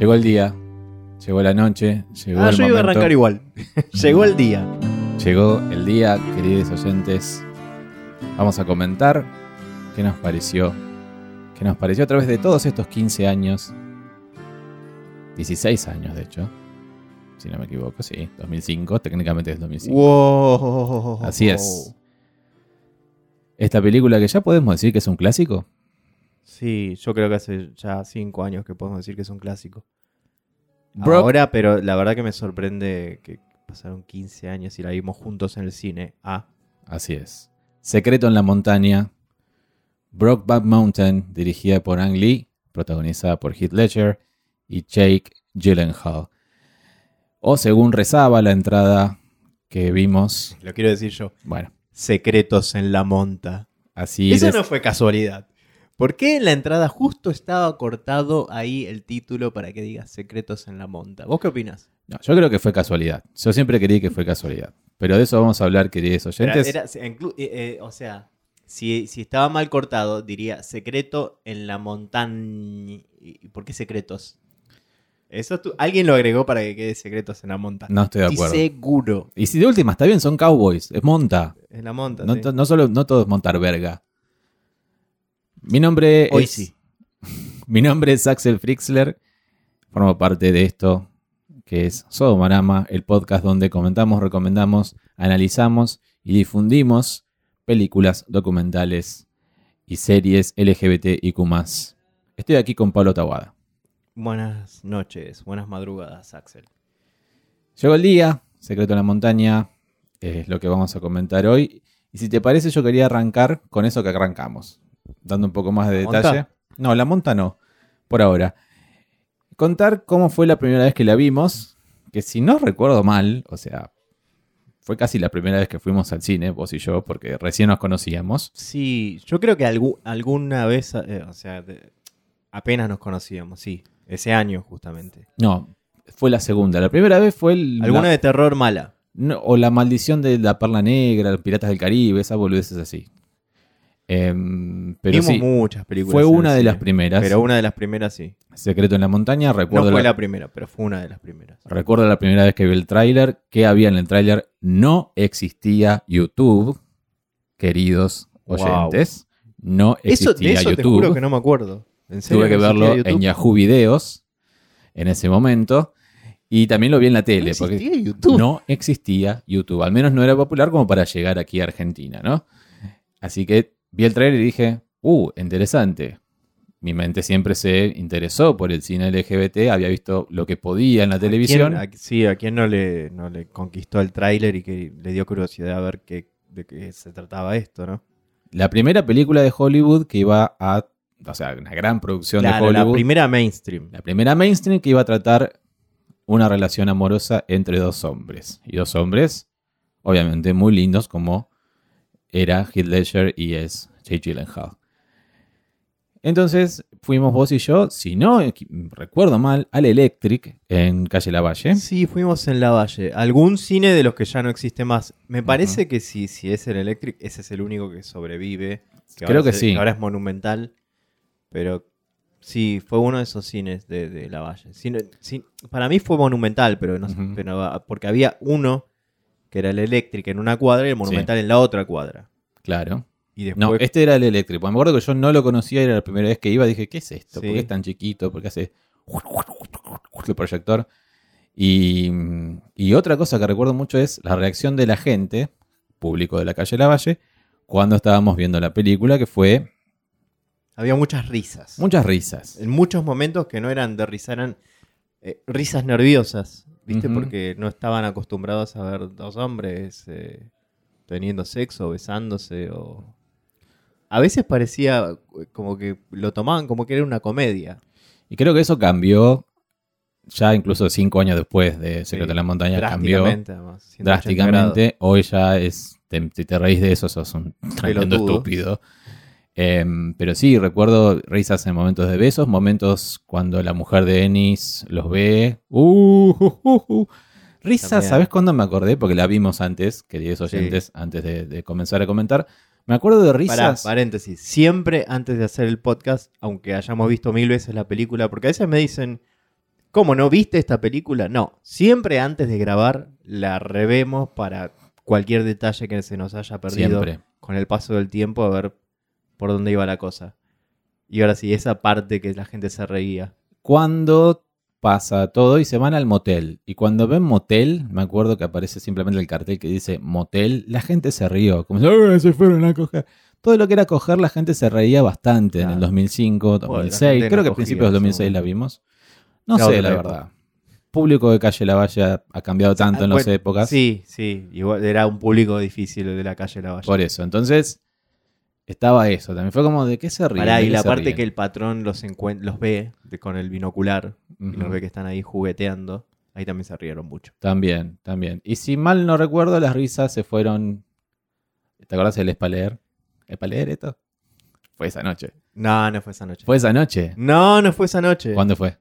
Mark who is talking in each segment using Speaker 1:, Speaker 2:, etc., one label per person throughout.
Speaker 1: Llegó el día, llegó la noche, llegó
Speaker 2: Ah,
Speaker 1: el
Speaker 2: yo iba a arrancar igual. Llegó el día.
Speaker 1: Llegó el día, queridos oyentes. Vamos a comentar qué nos pareció. Qué nos pareció a través de todos estos 15 años. 16 años, de hecho. Si no me equivoco, sí. 2005, técnicamente es 2005.
Speaker 2: Wow.
Speaker 1: Así es. Esta película que ya podemos decir que es un clásico.
Speaker 2: Sí, yo creo que hace ya cinco años que podemos decir que es un clásico.
Speaker 1: Brock-
Speaker 2: Ahora, pero la verdad que me sorprende que pasaron 15 años y la vimos juntos en el cine. Ah,
Speaker 1: Así es. Secreto en la montaña. Brokeback Mountain, dirigida por Ang Lee, protagonizada por Heath Ledger y Jake Gyllenhaal. O según rezaba la entrada que vimos,
Speaker 2: lo quiero decir yo.
Speaker 1: bueno,
Speaker 2: Secretos en la monta.
Speaker 1: así
Speaker 2: Eso no fue casualidad. ¿Por qué en la entrada justo estaba cortado ahí el título para que diga Secretos en la monta? ¿Vos qué opinas?
Speaker 1: No, yo creo que fue casualidad. Yo siempre creí que fue casualidad. Pero de eso vamos a hablar, queridos oyentes.
Speaker 2: era- eh, eh, o sea, si, si estaba mal cortado, diría secreto en la montaña. ¿Y por qué secretos? Eso tú- alguien lo agregó para que quede secretos en la montaña.
Speaker 1: No estoy de acuerdo.
Speaker 2: seguro.
Speaker 1: Y si de última está bien, son cowboys, es monta.
Speaker 2: En la monta.
Speaker 1: No,
Speaker 2: sí.
Speaker 1: to- no solo, no todo es montar verga. Mi nombre
Speaker 2: Hoy
Speaker 1: es.
Speaker 2: sí.
Speaker 1: Mi nombre es Axel Frixler. Formo parte de esto que es Sodomarama, el podcast donde comentamos, recomendamos, analizamos y difundimos películas, documentales y series LGBTIQ. Estoy aquí con Pablo Tawada.
Speaker 2: Buenas noches, buenas madrugadas, Axel.
Speaker 1: Llegó el día, Secreto en la Montaña, es lo que vamos a comentar hoy. Y si te parece, yo quería arrancar con eso que arrancamos, dando un poco más de
Speaker 2: ¿La
Speaker 1: detalle.
Speaker 2: monta?
Speaker 1: No, la monta no, por ahora. Contar cómo fue la primera vez que la vimos, que si no recuerdo mal, o sea, fue casi la primera vez que fuimos al cine, vos y yo, porque recién nos conocíamos.
Speaker 2: Sí, yo creo que algu- alguna vez, eh, o sea, de- apenas nos conocíamos, sí. Ese año, justamente.
Speaker 1: No, fue la segunda. La primera vez fue el,
Speaker 2: Alguna
Speaker 1: la-
Speaker 2: de terror mala.
Speaker 1: No, o la maldición de la perla negra, los piratas del Caribe, esas boludeces así. Em, pero
Speaker 2: Vimos
Speaker 1: sí,
Speaker 2: muchas películas.
Speaker 1: fue una de
Speaker 2: cine,
Speaker 1: las primeras.
Speaker 2: Pero una de las primeras sí.
Speaker 1: Secreto en la montaña,
Speaker 2: No
Speaker 1: recuerdo,
Speaker 2: fue
Speaker 1: la,
Speaker 2: la primera, pero fue una de las primeras.
Speaker 1: recuerdo la primera vez que vi el tráiler, que había en el tráiler, no existía YouTube, queridos
Speaker 2: Wow.
Speaker 1: oyentes. No
Speaker 2: Eso,
Speaker 1: existía
Speaker 2: de eso te
Speaker 1: YouTube.
Speaker 2: juro que no me acuerdo. ¿En serio
Speaker 1: Tuve que
Speaker 2: no
Speaker 1: verlo
Speaker 2: YouTube?
Speaker 1: en Yahoo Videos en ese momento. Y también lo vi en la
Speaker 2: No
Speaker 1: tele. porque
Speaker 2: existía YouTube.
Speaker 1: no existía YouTube. Al menos no era popular como para llegar aquí a Argentina, ¿no? Así que vi el trailer y dije, uh, interesante. Mi mente siempre se interesó por el cine LGBT, había visto lo que podía en la televisión.
Speaker 2: ¿A quién- a- sí, a quién no le, no le conquistó el tráiler y que le dio curiosidad a ver qué, de qué se trataba esto, ¿no?
Speaker 1: La primera película de Hollywood que iba a, o sea, una gran producción
Speaker 2: Claro,
Speaker 1: de
Speaker 2: la
Speaker 1: Hollywood.
Speaker 2: primera mainstream.
Speaker 1: La primera mainstream que iba a tratar una relación amorosa entre dos hombres. Y dos hombres, obviamente, muy lindos como era Heath Ledger y es Jake Gyllenhaal. Entonces fuimos vos y yo, si no recuerdo mal, al Electric en Calle Lavalle.
Speaker 2: Sí, fuimos en la Valle. Algún cine de los que ya no existe más. Me parece que sí, si es el Electric, ese es el único que sobrevive.
Speaker 1: Creo que sí.
Speaker 2: ahora es monumental. Pero sí, fue uno de esos cines de, de la Valle. Sí, no- sí, para mí fue monumental, pero no sé,
Speaker 1: Ujú.
Speaker 2: pero, ah, porque había uno que era el Electric en una cuadra y el monumental en la otra cuadra.
Speaker 1: Claro.
Speaker 2: Y después
Speaker 1: No, este era el Electric. porque Me acuerdo que yo no lo conocía, era la primera vez que iba. Dije, ¿qué es esto? ¿Por
Speaker 2: Sí.
Speaker 1: qué es tan chiquito? ¿Por qué hace el proyector? Y, y otra cosa que recuerdo mucho es la reacción de la gente, público de la calle Lavalle, cuando estábamos viendo la película, que fue
Speaker 2: había muchas risas.
Speaker 1: muchas risas.
Speaker 2: en muchos momentos que no eran de risa, eran eh, risas nerviosas, ¿viste? Porque no estaban acostumbrados a ver dos hombres eh, teniendo sexo, besándose o... A veces parecía eh, como que lo tomaban como que era una comedia.
Speaker 1: Y creo que eso cambió ya incluso cinco años después de Secreto
Speaker 2: Sí,
Speaker 1: de la Montaña. Cambió
Speaker 2: Drásticamente, además. 180
Speaker 1: drásticamente. Hoy ya es, te- si te reís de eso, sos un tremendo estúpido. Em, pero sí, recuerdo risas en momentos de besos, momentos cuando la mujer de Ennis los ve. Uh, uh, uh, uh. Risas. ¿sabes cuándo me acordé? Porque la vimos antes, queridos oyentes, antes de, de comenzar a comentar. Me acuerdo de
Speaker 2: Pará,
Speaker 1: risas.
Speaker 2: paréntesis. Siempre antes de hacer el podcast, aunque hayamos visto mil veces la película, porque a veces me dicen, ¿Cómo no viste esta película? No, siempre antes de grabar la revemos para cualquier detalle que se nos haya perdido
Speaker 1: Siempre.
Speaker 2: con el paso del tiempo a ver por dónde iba la cosa. Y ahora sí, esa parte que la gente se reía.
Speaker 1: Cuando pasa todo y se van al motel. Y cuando ven motel, me acuerdo que aparece simplemente el cartel que dice motel, la gente se rió. Como si "Ah, se fueron a coger. Todo lo que era coger, la gente se reía bastante en el
Speaker 2: Claro.
Speaker 1: 2005,
Speaker 2: la
Speaker 1: 2006.
Speaker 2: gente
Speaker 1: Creo que a principios del
Speaker 2: en ese
Speaker 1: 2006 la vimos. No sé, la
Speaker 2: época.
Speaker 1: verdad. Público de Calle La Valle ha cambiado tanto
Speaker 2: Ah,
Speaker 1: en las
Speaker 2: bueno,
Speaker 1: épocas.
Speaker 2: Sí, sí. Igual era un público difícil el de la calle La Valle.
Speaker 1: Por eso. Entonces, estaba eso. También fue como de qué se.
Speaker 2: Pará,
Speaker 1: ¿De
Speaker 2: y la parte
Speaker 1: ríen?
Speaker 2: que el patrón los, los ve de- con el binocular y los ve que están ahí jugueteando, ahí también se rieron mucho.
Speaker 1: También, también. Y si mal no recuerdo, las risas se fueron. ¿Te acuerdas del Espaleer? ¿Espaleer esto? Fue esa noche.
Speaker 2: No, no fue esa noche.
Speaker 1: ¿Fue esa noche?
Speaker 2: No, no fue esa noche.
Speaker 1: ¿Cuándo fue?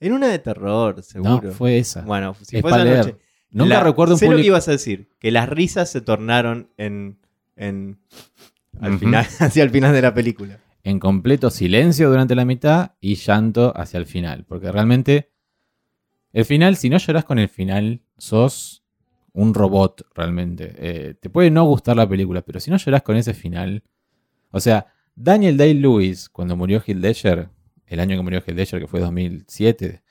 Speaker 2: En una de terror, seguro.
Speaker 1: No, fue esa.
Speaker 2: Bueno, si fue esa noche.
Speaker 1: Nunca
Speaker 2: La-
Speaker 1: recuerdo un
Speaker 2: sé lo que ibas a decir, que las risas se tornaron en. en al
Speaker 1: Ujú.
Speaker 2: final, hacia el final de la película.
Speaker 1: En completo silencio durante la mitad y llanto hacia el final. Porque realmente. El final, si no lloras con el final, sos un robot realmente. Eh, te puede no gustar la película, pero si no lloras con ese final. O sea, Daniel Day-Lewis, cuando murió Heath Ledger, el año que murió Heath Ledger, que fue 2007,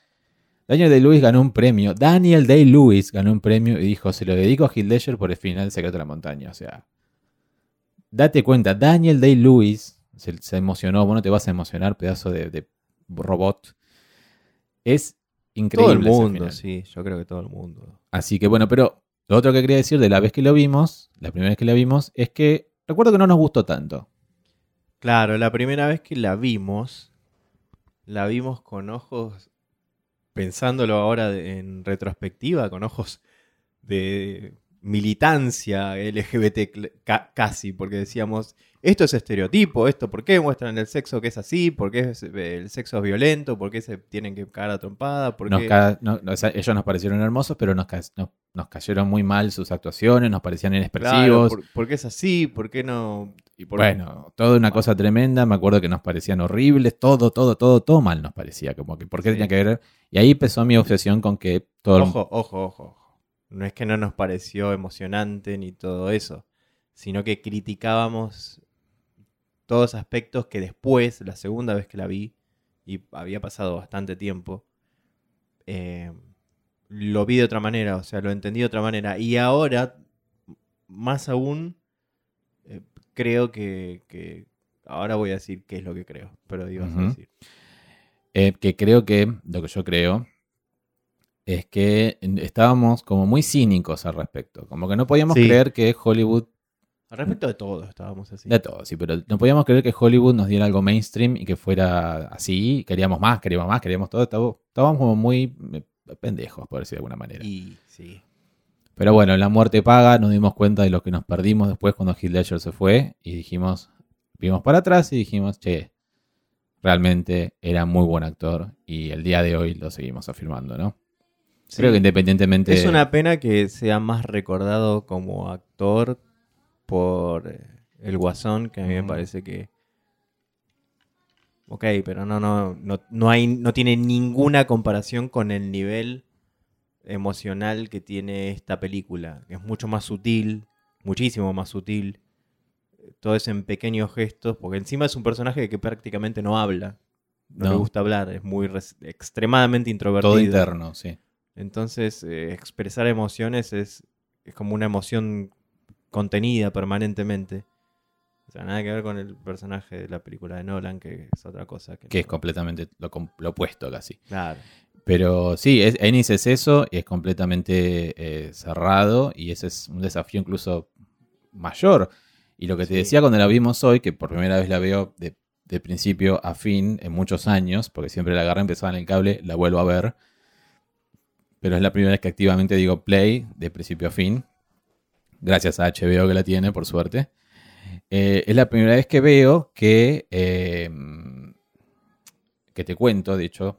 Speaker 1: Daniel Day-Lewis ganó un premio. Daniel Day-Lewis ganó un premio y dijo: Se lo dedico a Heath Ledger por el final de Secreto de la Montaña. O sea, date cuenta, Daniel Day-Lewis se, se emocionó. Vos no te vas a emocionar, pedazo de, de robot. Es increíble.
Speaker 2: Todo el mundo, sí, yo creo que todo el mundo.
Speaker 1: Así que bueno, pero lo otro que quería decir de la vez que lo vimos, la primera vez que la vimos, es que recuerdo que no nos gustó tanto.
Speaker 2: Claro, la primera vez que la vimos, la vimos con ojos, pensándolo ahora en retrospectiva, con ojos de militancia LGBT casi, porque decíamos, esto es estereotipo, esto, ¿por qué muestran el sexo que es así? ¿Por qué es- el sexo es violento? ¿Por qué se tienen que cagar a trompada? ¿Por
Speaker 1: Nos
Speaker 2: qué?
Speaker 1: ca- no- no, o sea, ellos nos parecieron hermosos, pero nos, ca- no- nos cayeron muy mal sus actuaciones, nos parecían
Speaker 2: Claro,
Speaker 1: inexpresivos.
Speaker 2: ¿por, por qué es así? ¿Por qué no...?
Speaker 1: Y bueno, toda una cosa tremenda. Me acuerdo que nos parecían horribles. Todo, todo, todo, todo mal nos parecía. Como que, ¿por qué
Speaker 2: Sí.
Speaker 1: tenía que ver? Y ahí empezó mi obsesión con que todo
Speaker 2: ojo, ojo, ojo. No es que no nos pareció emocionante ni todo eso, sino que criticábamos todos aspectos que después, la segunda vez que la vi, y había pasado bastante tiempo, eh, lo vi de otra manera, o sea, lo entendí de otra manera. Y ahora, más aún, eh, creo que, que- Ahora voy a decir qué es lo que creo, pero ibas
Speaker 1: Ujú.
Speaker 2: a decir.
Speaker 1: Eh, que creo que, lo que yo creo, es que estábamos como muy cínicos al respecto. Como que no podíamos
Speaker 2: Sí.
Speaker 1: creer que Hollywood,
Speaker 2: Al respecto de todo, estábamos así.
Speaker 1: de todo, sí, pero no podíamos creer que Hollywood nos diera algo mainstream y que fuera así. Queríamos más, queríamos más, queríamos todo. Estábamos, estábamos como muy eh, pendejos, por decir de alguna manera.
Speaker 2: Y sí.
Speaker 1: Pero bueno, la muerte paga, nos dimos cuenta de lo que nos perdimos después cuando Heath Ledger se fue y dijimos, vimos para atrás y dijimos, che, realmente era muy buen actor y el día de hoy lo seguimos afirmando, ¿no? Creo que independientemente...
Speaker 2: Es una pena que sea más recordado como actor por eh, el Guasón, que a mí me parece que. Ok, pero no, no, no, no hay, no tiene ninguna comparación con el nivel emocional que tiene esta película. Es mucho más sutil, muchísimo más sutil. Todo es en pequeños gestos, porque encima es un personaje que prácticamente no habla. No, le
Speaker 1: No.
Speaker 2: gusta hablar, es muy extremadamente introvertido.
Speaker 1: todo interno, sí.
Speaker 2: Entonces, eh, expresar emociones es, es como una emoción contenida permanentemente. O sea, nada que ver con el personaje de la película de Nolan, que es otra cosa. Que,
Speaker 1: Que
Speaker 2: no-
Speaker 1: es completamente lo, lo opuesto casi.
Speaker 2: Claro.
Speaker 1: Pero sí, es, Ennis es eso y es completamente eh, cerrado y ese es un desafío incluso mayor. Y lo que te
Speaker 2: Sí.
Speaker 1: decía cuando la vimos hoy, que por primera vez la veo de, de principio a fin en muchos años, porque siempre la agarré, empezaba en el cable, la vuelvo a ver. Pero es la primera vez que activamente digo play de principio a fin. Gracias a HBO que la tiene, por suerte. Eh, es la primera vez que veo que, eh, que te cuento, de hecho,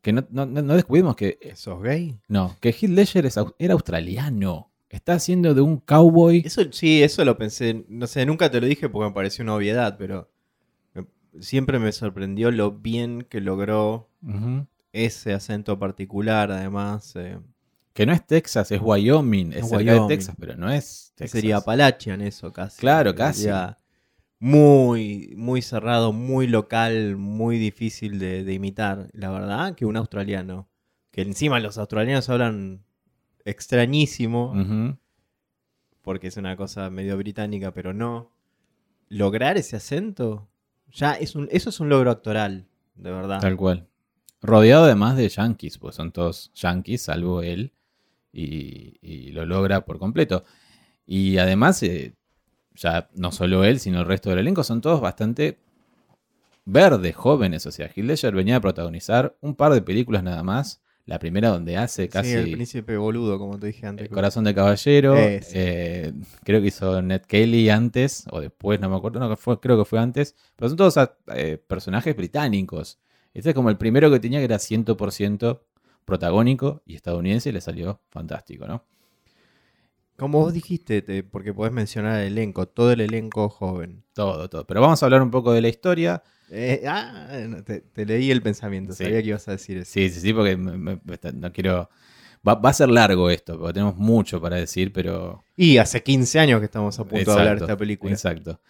Speaker 1: que no, no- no descubrimos que
Speaker 2: ¿Sos gay?
Speaker 1: no, que Heath Ledger es era australiano. Está haciendo de un cowboy.
Speaker 2: Eso, sí, eso lo pensé. No sé, nunca te lo dije porque me pareció una obviedad, pero siempre me sorprendió lo bien que logró. Ese acento particular, además. eh,
Speaker 1: Que no es Texas, es Wyoming. Es,
Speaker 2: Es
Speaker 1: cerca
Speaker 2: Wyoming.
Speaker 1: de Texas, pero no es Texas.
Speaker 2: sería Appalachian eso casi.
Speaker 1: Claro, casi.
Speaker 2: Sería muy, muy cerrado, muy local, muy difícil de, de imitar. La verdad que un australiano, que encima los australianos hablan extrañísimo, porque es una cosa medio británica, pero no. Lograr ese acento, ya es un, eso es un logro actoral, de verdad.
Speaker 1: Tal cual. Rodeado además de yankees, pues son todos yankees, salvo él, y, y lo logra por completo. Y además, eh, ya no solo él, sino el resto del elenco son todos bastante verdes, jóvenes. O sea, Heath Ledger venía a protagonizar un par de películas nada más. La primera donde hace casi
Speaker 2: Sí, el príncipe boludo, como te dije antes.
Speaker 1: El Corazón de Caballero. Eh, creo que hizo Ned Kelly antes, o después, no me acuerdo, no, fue, creo que fue antes. Pero son todos eh, personajes británicos. Este es como el primero que tenía que era 100% protagónico y estadounidense y le salió fantástico, ¿no?
Speaker 2: Como vos dijiste, te- porque podés mencionar el elenco, todo el elenco joven.
Speaker 1: Todo, todo. Pero vamos a hablar un poco de la historia.
Speaker 2: Eh, ah, te, te leí el pensamiento,
Speaker 1: Sí.
Speaker 2: sabía que ibas a decir eso.
Speaker 1: Sí, sí, sí, porque me- me- me- no quiero... Va, va a ser largo esto, porque tenemos mucho para decir, pero...
Speaker 2: Y hace 15 años que estamos a punto de hablar de esta película.
Speaker 1: Exacto.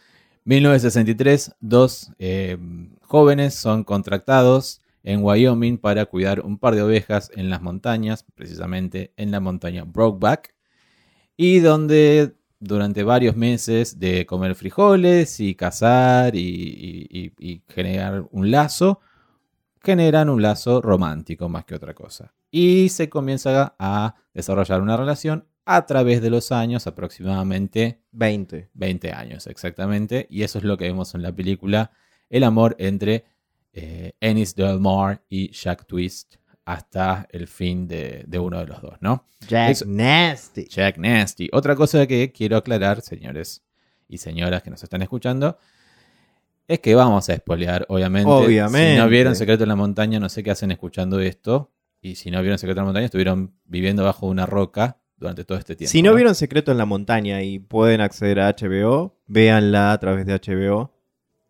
Speaker 1: 1963, dos eh, jóvenes son contratados en Wyoming para cuidar un par de ovejas en las montañas, precisamente en la montaña Brokeback, y donde durante varios meses de comer frijoles y cazar y generar un lazo, generan un lazo romántico más que otra cosa. Y se comienza a desarrollar una relación a través de los años, aproximadamente
Speaker 2: 20.
Speaker 1: 20 años exactamente, y eso es lo que vemos en la película, el amor entre eh, Ennis Del Mar y Jack Twist hasta el fin de, de uno de los dos, ¿no?
Speaker 2: Jack
Speaker 1: Eso-
Speaker 2: Nasty.
Speaker 1: Jack Nasty. Otra cosa que quiero aclarar, señores y señoras que nos están escuchando, es que vamos a spoilear, obviamente.
Speaker 2: Obviamente.
Speaker 1: Si no vieron Secreto en la Montaña, no sé qué hacen escuchando esto. Y si no vieron Secreto en la Montaña, estuvieron viviendo bajo una roca durante todo este tiempo.
Speaker 2: Si no vieron Secreto en la Montaña y pueden acceder a HBO, véanla a través de HBO.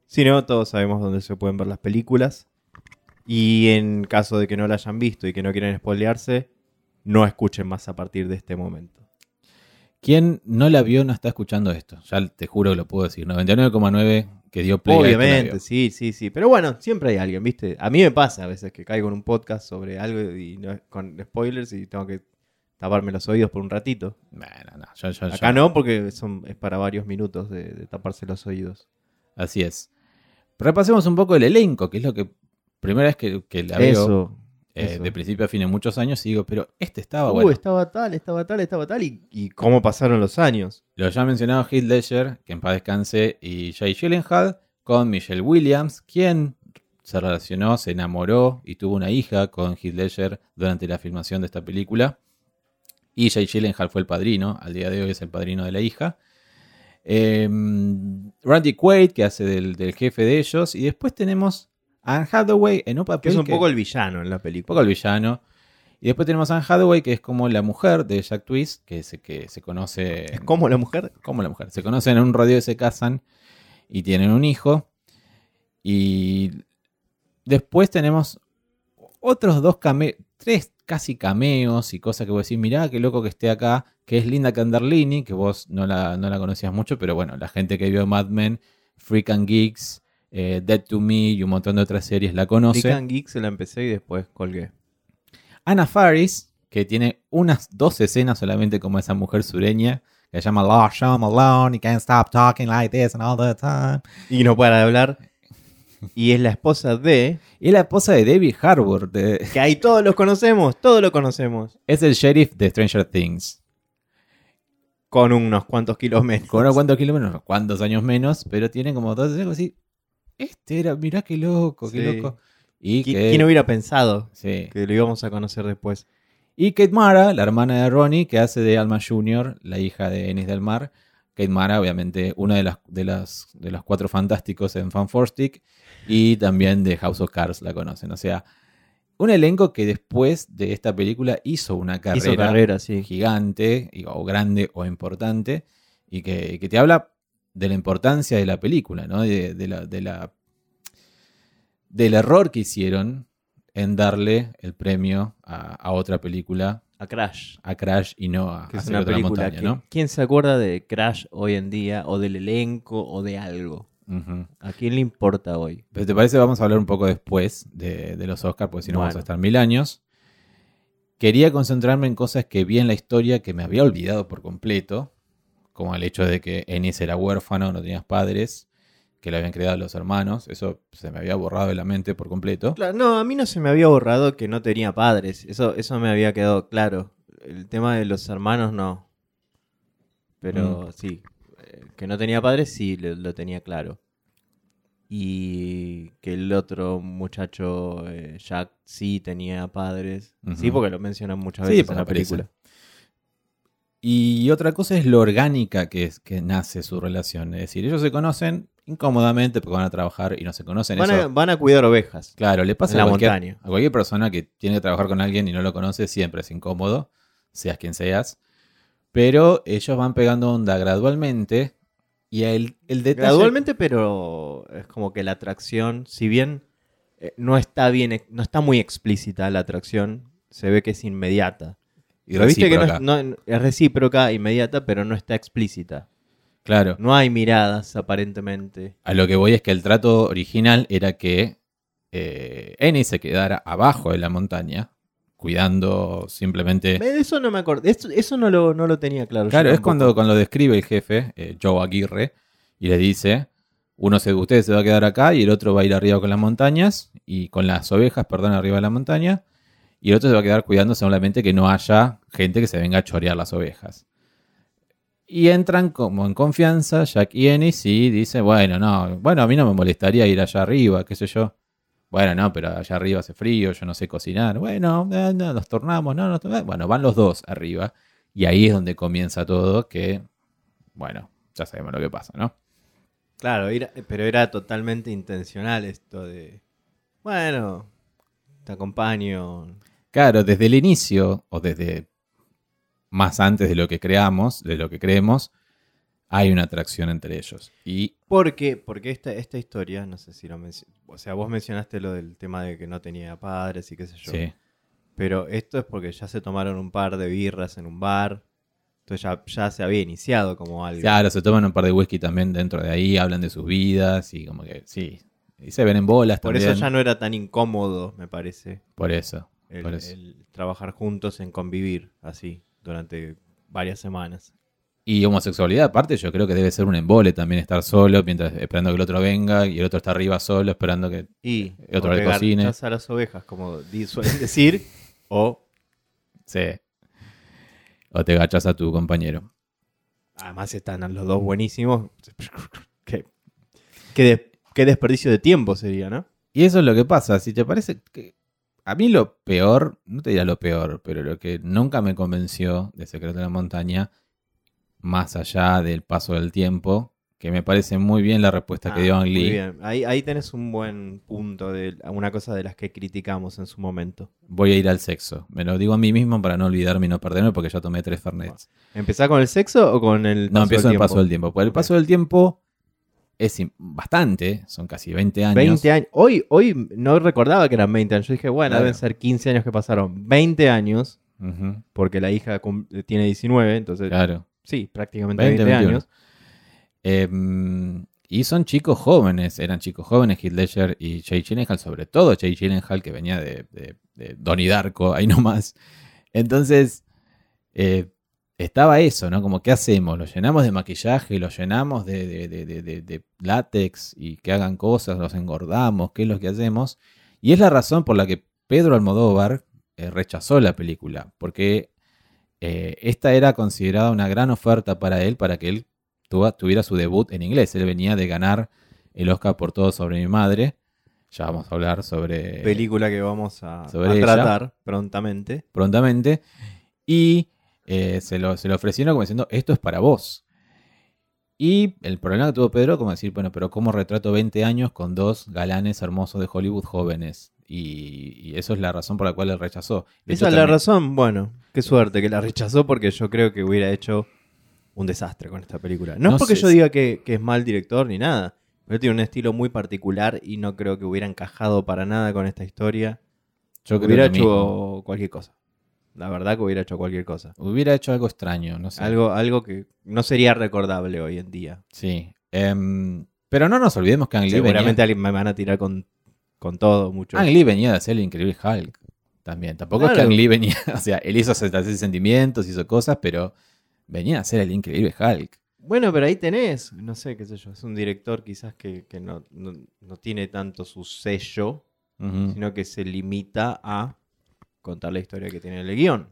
Speaker 2: Si no, todos sabemos dónde se pueden ver las películas. Y en caso de que no la hayan visto y que no quieran spoilearse, no escuchen más a partir de este momento.
Speaker 1: Quien no la vio no está escuchando esto. Ya te juro que lo puedo decir. 99,9 que dio play
Speaker 2: Obviamente, sí, sí, sí. Pero bueno, siempre hay alguien, ¿viste? A mí me pasa a veces que caigo en un podcast sobre algo y no- con spoilers y tengo que taparme los oídos por un ratito.
Speaker 1: Bueno, no, yo- yo-
Speaker 2: Acá
Speaker 1: yo-
Speaker 2: no, porque son, es para varios minutos de, de taparse los oídos.
Speaker 1: Así es. Repasemos un poco el elenco, que es lo que primera vez que, que la veo
Speaker 2: Eso.
Speaker 1: eh,
Speaker 2: eso.
Speaker 1: de principio a fin en muchos años y digo, pero este estaba
Speaker 2: Uh,
Speaker 1: bueno.
Speaker 2: estaba tal, estaba tal, estaba tal. Y, y cómo pasaron los años.
Speaker 1: Lo ya mencionado Heath Ledger, que en paz descanse, y Jay Gyllenhaal con Michelle Williams, quien se relacionó, se enamoró y tuvo una hija con Heath Ledger durante la filmación de esta película. Y Jay Gyllenhaal fue el padrino, al día de hoy es el padrino de la hija. Eh, Randy Quaid, que hace del, del jefe de ellos. Y después tenemos a Anne Hathaway en un
Speaker 2: Que
Speaker 1: papel
Speaker 2: es un
Speaker 1: que-
Speaker 2: poco el villano en la
Speaker 1: un
Speaker 2: película.
Speaker 1: poco el villano. Y después tenemos a Anne Hathaway, que es como la mujer de Jack Twist, que se, que se conoce
Speaker 2: Es como la mujer.
Speaker 1: como la mujer. Se conocen en un rodeo y se casan y tienen un hijo. Y después tenemos otros dos cameos, tres casi cameos y cosas que vos decís, mirá qué loco que esté acá, que es Linda Candorlini, que vos no la, no la conocías mucho, pero bueno, la gente que vio Mad Men, Freak and Geeks, eh, Dead to Me y un montón de otras series la conoce.
Speaker 2: Dick and Geek se la empecé y después colgué.
Speaker 1: Anna Faris, que tiene unas dos escenas solamente como esa mujer sureña, que se llama Lost, I'm alone, you can't stop talking like this and all the time.
Speaker 2: Y no para de hablar. Y es la esposa de.
Speaker 1: Y es la esposa de David Harbour, de-
Speaker 2: Que ahí todos los conocemos, todos lo conocemos.
Speaker 1: es el sheriff de Stranger Things.
Speaker 2: Con unos cuantos kilómetros.
Speaker 1: Con unos cuantos kilómetros, unos cuantos años menos, pero tiene como dos escenas así. Este era, mirá qué loco, qué
Speaker 2: Sí.
Speaker 1: loco. Y
Speaker 2: ¿Qui-
Speaker 1: que,
Speaker 2: ¿Quién hubiera pensado
Speaker 1: sí.
Speaker 2: que lo íbamos a conocer después?
Speaker 1: Y Kate Mara, la hermana de Ronnie, que hace de Alma Jr., la hija de Ennis del Mar. Kate Mara, obviamente, una de las, de las de los cuatro fantásticos en Fan Stick y también de House of Cards la conocen. O sea, un elenco que después de esta película hizo una carrera,
Speaker 2: Hizo carrera, sí.
Speaker 1: gigante, o grande o importante, y que, que te habla de la importancia de la película, ¿no? De, de la, de la- del error que hicieron en darle el premio a, a otra película,
Speaker 2: A Crash.
Speaker 1: a Crash y no a,
Speaker 2: Que es una película
Speaker 1: Montaña,
Speaker 2: que-
Speaker 1: ¿no?
Speaker 2: ¿Quién se acuerda de Crash hoy en día? O del elenco o de algo. ¿A quién le importa hoy?
Speaker 1: Pero ¿Te parece? Vamos a hablar un poco después de, de los Oscars, porque si no vamos a estar mil años. Quería concentrarme en cosas que vi en la historia que me había olvidado por completo, como el hecho de que Ennis era huérfano, no tenías padres, que lo habían creado los hermanos. Eso se me había borrado de la mente por completo.
Speaker 2: Claro, no, a mí no se me había borrado que no tenía padres. Eso, eso me había quedado claro. El tema de los hermanos no. Pero
Speaker 1: Mm.
Speaker 2: sí, que no tenía padres sí lo, lo tenía claro. Y que el otro muchacho, eh, Jack, sí tenía padres. Sí, porque lo mencionan muchas
Speaker 1: Sí,
Speaker 2: veces
Speaker 1: porque
Speaker 2: en la
Speaker 1: aparece.
Speaker 2: película.
Speaker 1: Y otra cosa es lo orgánica que, es, que nace su relación. Es decir, ellos se conocen incómodamente porque van a trabajar y no se conocen.
Speaker 2: Van
Speaker 1: Eso-
Speaker 2: a, van a cuidar ovejas.
Speaker 1: Claro, le pasa
Speaker 2: En
Speaker 1: a
Speaker 2: la
Speaker 1: cualquier,
Speaker 2: montaña.
Speaker 1: a cualquier persona que tiene que trabajar con alguien y no lo conoce, siempre es incómodo, seas quien seas. Pero ellos van pegando onda gradualmente y el, el detalle...
Speaker 2: Gradualmente, pero es como que la atracción, si bien eh, no está bien, no está muy explícita la atracción, se ve que es inmediata.
Speaker 1: y
Speaker 2: viste que no es,
Speaker 1: recíproca.
Speaker 2: no- es recíproca, inmediata, pero no está explícita.
Speaker 1: Claro,
Speaker 2: No hay miradas, aparentemente.
Speaker 1: a lo que voy es que el trato original era que eh, se quedara abajo de la montaña, cuidando simplemente...
Speaker 2: Eso no me acuerdo. Eso, eso no, lo, no lo tenía claro.
Speaker 1: Claro, es cuando, cuando describe el jefe, eh, Joe Aguirre, y le dice, uno se, ustedes se va a quedar acá y el otro va a ir arriba con las montañas, y con las ovejas, perdón, arriba de la montaña, y el otro se va a quedar cuidando solamente que no haya gente que se venga a chorear las ovejas. Y entran como en confianza Jack y Ennis y dice, bueno, no, bueno, a mí no me molestaría ir allá arriba, qué sé yo. Bueno, no, pero allá arriba hace frío, yo no sé cocinar. Bueno, no, nos tornamos, no, nos tornamos. Bueno, van los dos arriba. Y ahí es donde comienza todo, que, bueno, ya sabemos lo que pasa, ¿no?
Speaker 2: Claro, era- pero era totalmente intencional esto de. Bueno, te acompaño.
Speaker 1: Claro, desde el inicio, o desde más antes de lo que creamos, de lo que creemos, hay una atracción entre ellos. Y
Speaker 2: Porque, porque esta, esta historia, no sé si lo mencionaste. O sea, vos mencionaste lo del tema de que no tenía padres y qué sé yo.
Speaker 1: sí,
Speaker 2: Pero esto es porque ya se tomaron un par de birras en un bar. Entonces ya, ya se había iniciado como algo.
Speaker 1: claro, se toman un par de whisky también dentro de ahí, hablan de sus vidas y como que, sí. Y se ven en bolas
Speaker 2: Por
Speaker 1: también.
Speaker 2: eso ya no era tan incómodo, me parece,
Speaker 1: Por eso.
Speaker 2: el,
Speaker 1: por eso.
Speaker 2: el trabajar juntos en convivir así durante varias semanas.
Speaker 1: Y homosexualidad, aparte, yo creo que debe ser un embole también estar solo mientras esperando que el otro venga y el otro está arriba solo esperando que.
Speaker 2: Y
Speaker 1: Otro
Speaker 2: te
Speaker 1: cocine.
Speaker 2: a las ovejas, como suelen decir, o
Speaker 1: se O te gachas a tu compañero.
Speaker 2: además están los dos buenísimos. Qué, qué de- qué desperdicio de tiempo sería, ¿no?
Speaker 1: Y eso es lo que pasa. Si te parece que. A mí lo peor, no te diría lo peor, pero lo que nunca me convenció de Secreto de la Montaña, más allá del paso del tiempo, que me parece muy bien la respuesta que
Speaker 2: Ah,
Speaker 1: dio Ang
Speaker 2: muy
Speaker 1: Lee.
Speaker 2: bien. Ahí, ahí tenés un buen punto de una cosa de las que criticamos en su momento.
Speaker 1: Voy a ir al sexo. Me lo digo a mí mismo para no olvidarme y no perderme porque ya tomé tres Fernets.
Speaker 2: ¿Empezás con el sexo o con el
Speaker 1: No,
Speaker 2: paso
Speaker 1: empiezo
Speaker 2: del
Speaker 1: en el paso del tiempo. Porque el paso del tiempo es bastante, son casi 20 años.
Speaker 2: 20 años. Hoy, hoy no recordaba que eran 20 años. Yo dije, bueno,
Speaker 1: Claro.
Speaker 2: deben ser 15 años que pasaron. 20 años, porque la hija tiene 19, entonces
Speaker 1: claro.
Speaker 2: Sí, prácticamente
Speaker 1: 20,
Speaker 2: 20,
Speaker 1: 21.
Speaker 2: años.
Speaker 1: Em, y son chicos jóvenes, eran chicos jóvenes, Heath Ledger y Jay Gyllenhaal, sobre todo Jay Gyllenhaal, que venía de, de, de Donnie Darko, ahí nomás. Entonces, eh, estaba eso, ¿no? Como, ¿qué hacemos? ¿Lo llenamos de maquillaje? ¿Lo llenamos de, de- de- de- de- de látex? ¿Y que hagan cosas? ¿Los engordamos? ¿Qué es lo que hacemos? Y es la razón por la que Pedro Almodóvar eh, rechazó la película, porque eh, esta era considerada una gran oferta para él, para que él tuva- tuviera su debut en inglés. Él venía de ganar el Oscar por todo sobre mi madre. Ya vamos a hablar sobre
Speaker 2: Película que vamos a,
Speaker 1: sobre
Speaker 2: a
Speaker 1: ella.
Speaker 2: tratar prontamente.
Speaker 1: prontamente. Y eh, se, lo, se lo ofrecieron como diciendo, esto es para vos. Y el problema que tuvo Pedro, como decir, bueno, pero ¿cómo retrato 20 años con dos galanes hermosos de Hollywood jóvenes? Y, y eso es la razón por la cual él rechazó. De hecho,
Speaker 2: Esa es la
Speaker 1: también-
Speaker 2: razón, bueno, qué suerte que la rechazó porque yo creo que hubiera hecho un desastre con esta película. No,
Speaker 1: No
Speaker 2: es porque
Speaker 1: sé
Speaker 2: yo diga que, que es mal director ni nada, pero tiene un estilo muy particular y no creo que hubiera encajado para nada con esta historia.
Speaker 1: Yo
Speaker 2: hubiera
Speaker 1: mismo.
Speaker 2: hecho cualquier cosa. La verdad que hubiera hecho cualquier cosa.
Speaker 1: Hubiera hecho algo extraño, no sé.
Speaker 2: Algo, algo que no sería recordable hoy en día.
Speaker 1: Sí. Em, pero no nos olvidemos que Ang Lee
Speaker 2: Seguramente
Speaker 1: venía,
Speaker 2: alguien me van a tirar con, con todo mucho.
Speaker 1: Ang Lee venía de hacer el increíble Hulk también. Tampoco es que
Speaker 2: Claro.
Speaker 1: Ang Lee venía, o sea, él hizo 76 sentimientos, hizo cosas, pero venía a hacer el increíble Hulk.
Speaker 2: Bueno, pero ahí tenés, no sé, qué sé yo, es un director quizás que, que no, no- no tiene tanto su sello, sino que se limita a contar la historia que tiene el guion.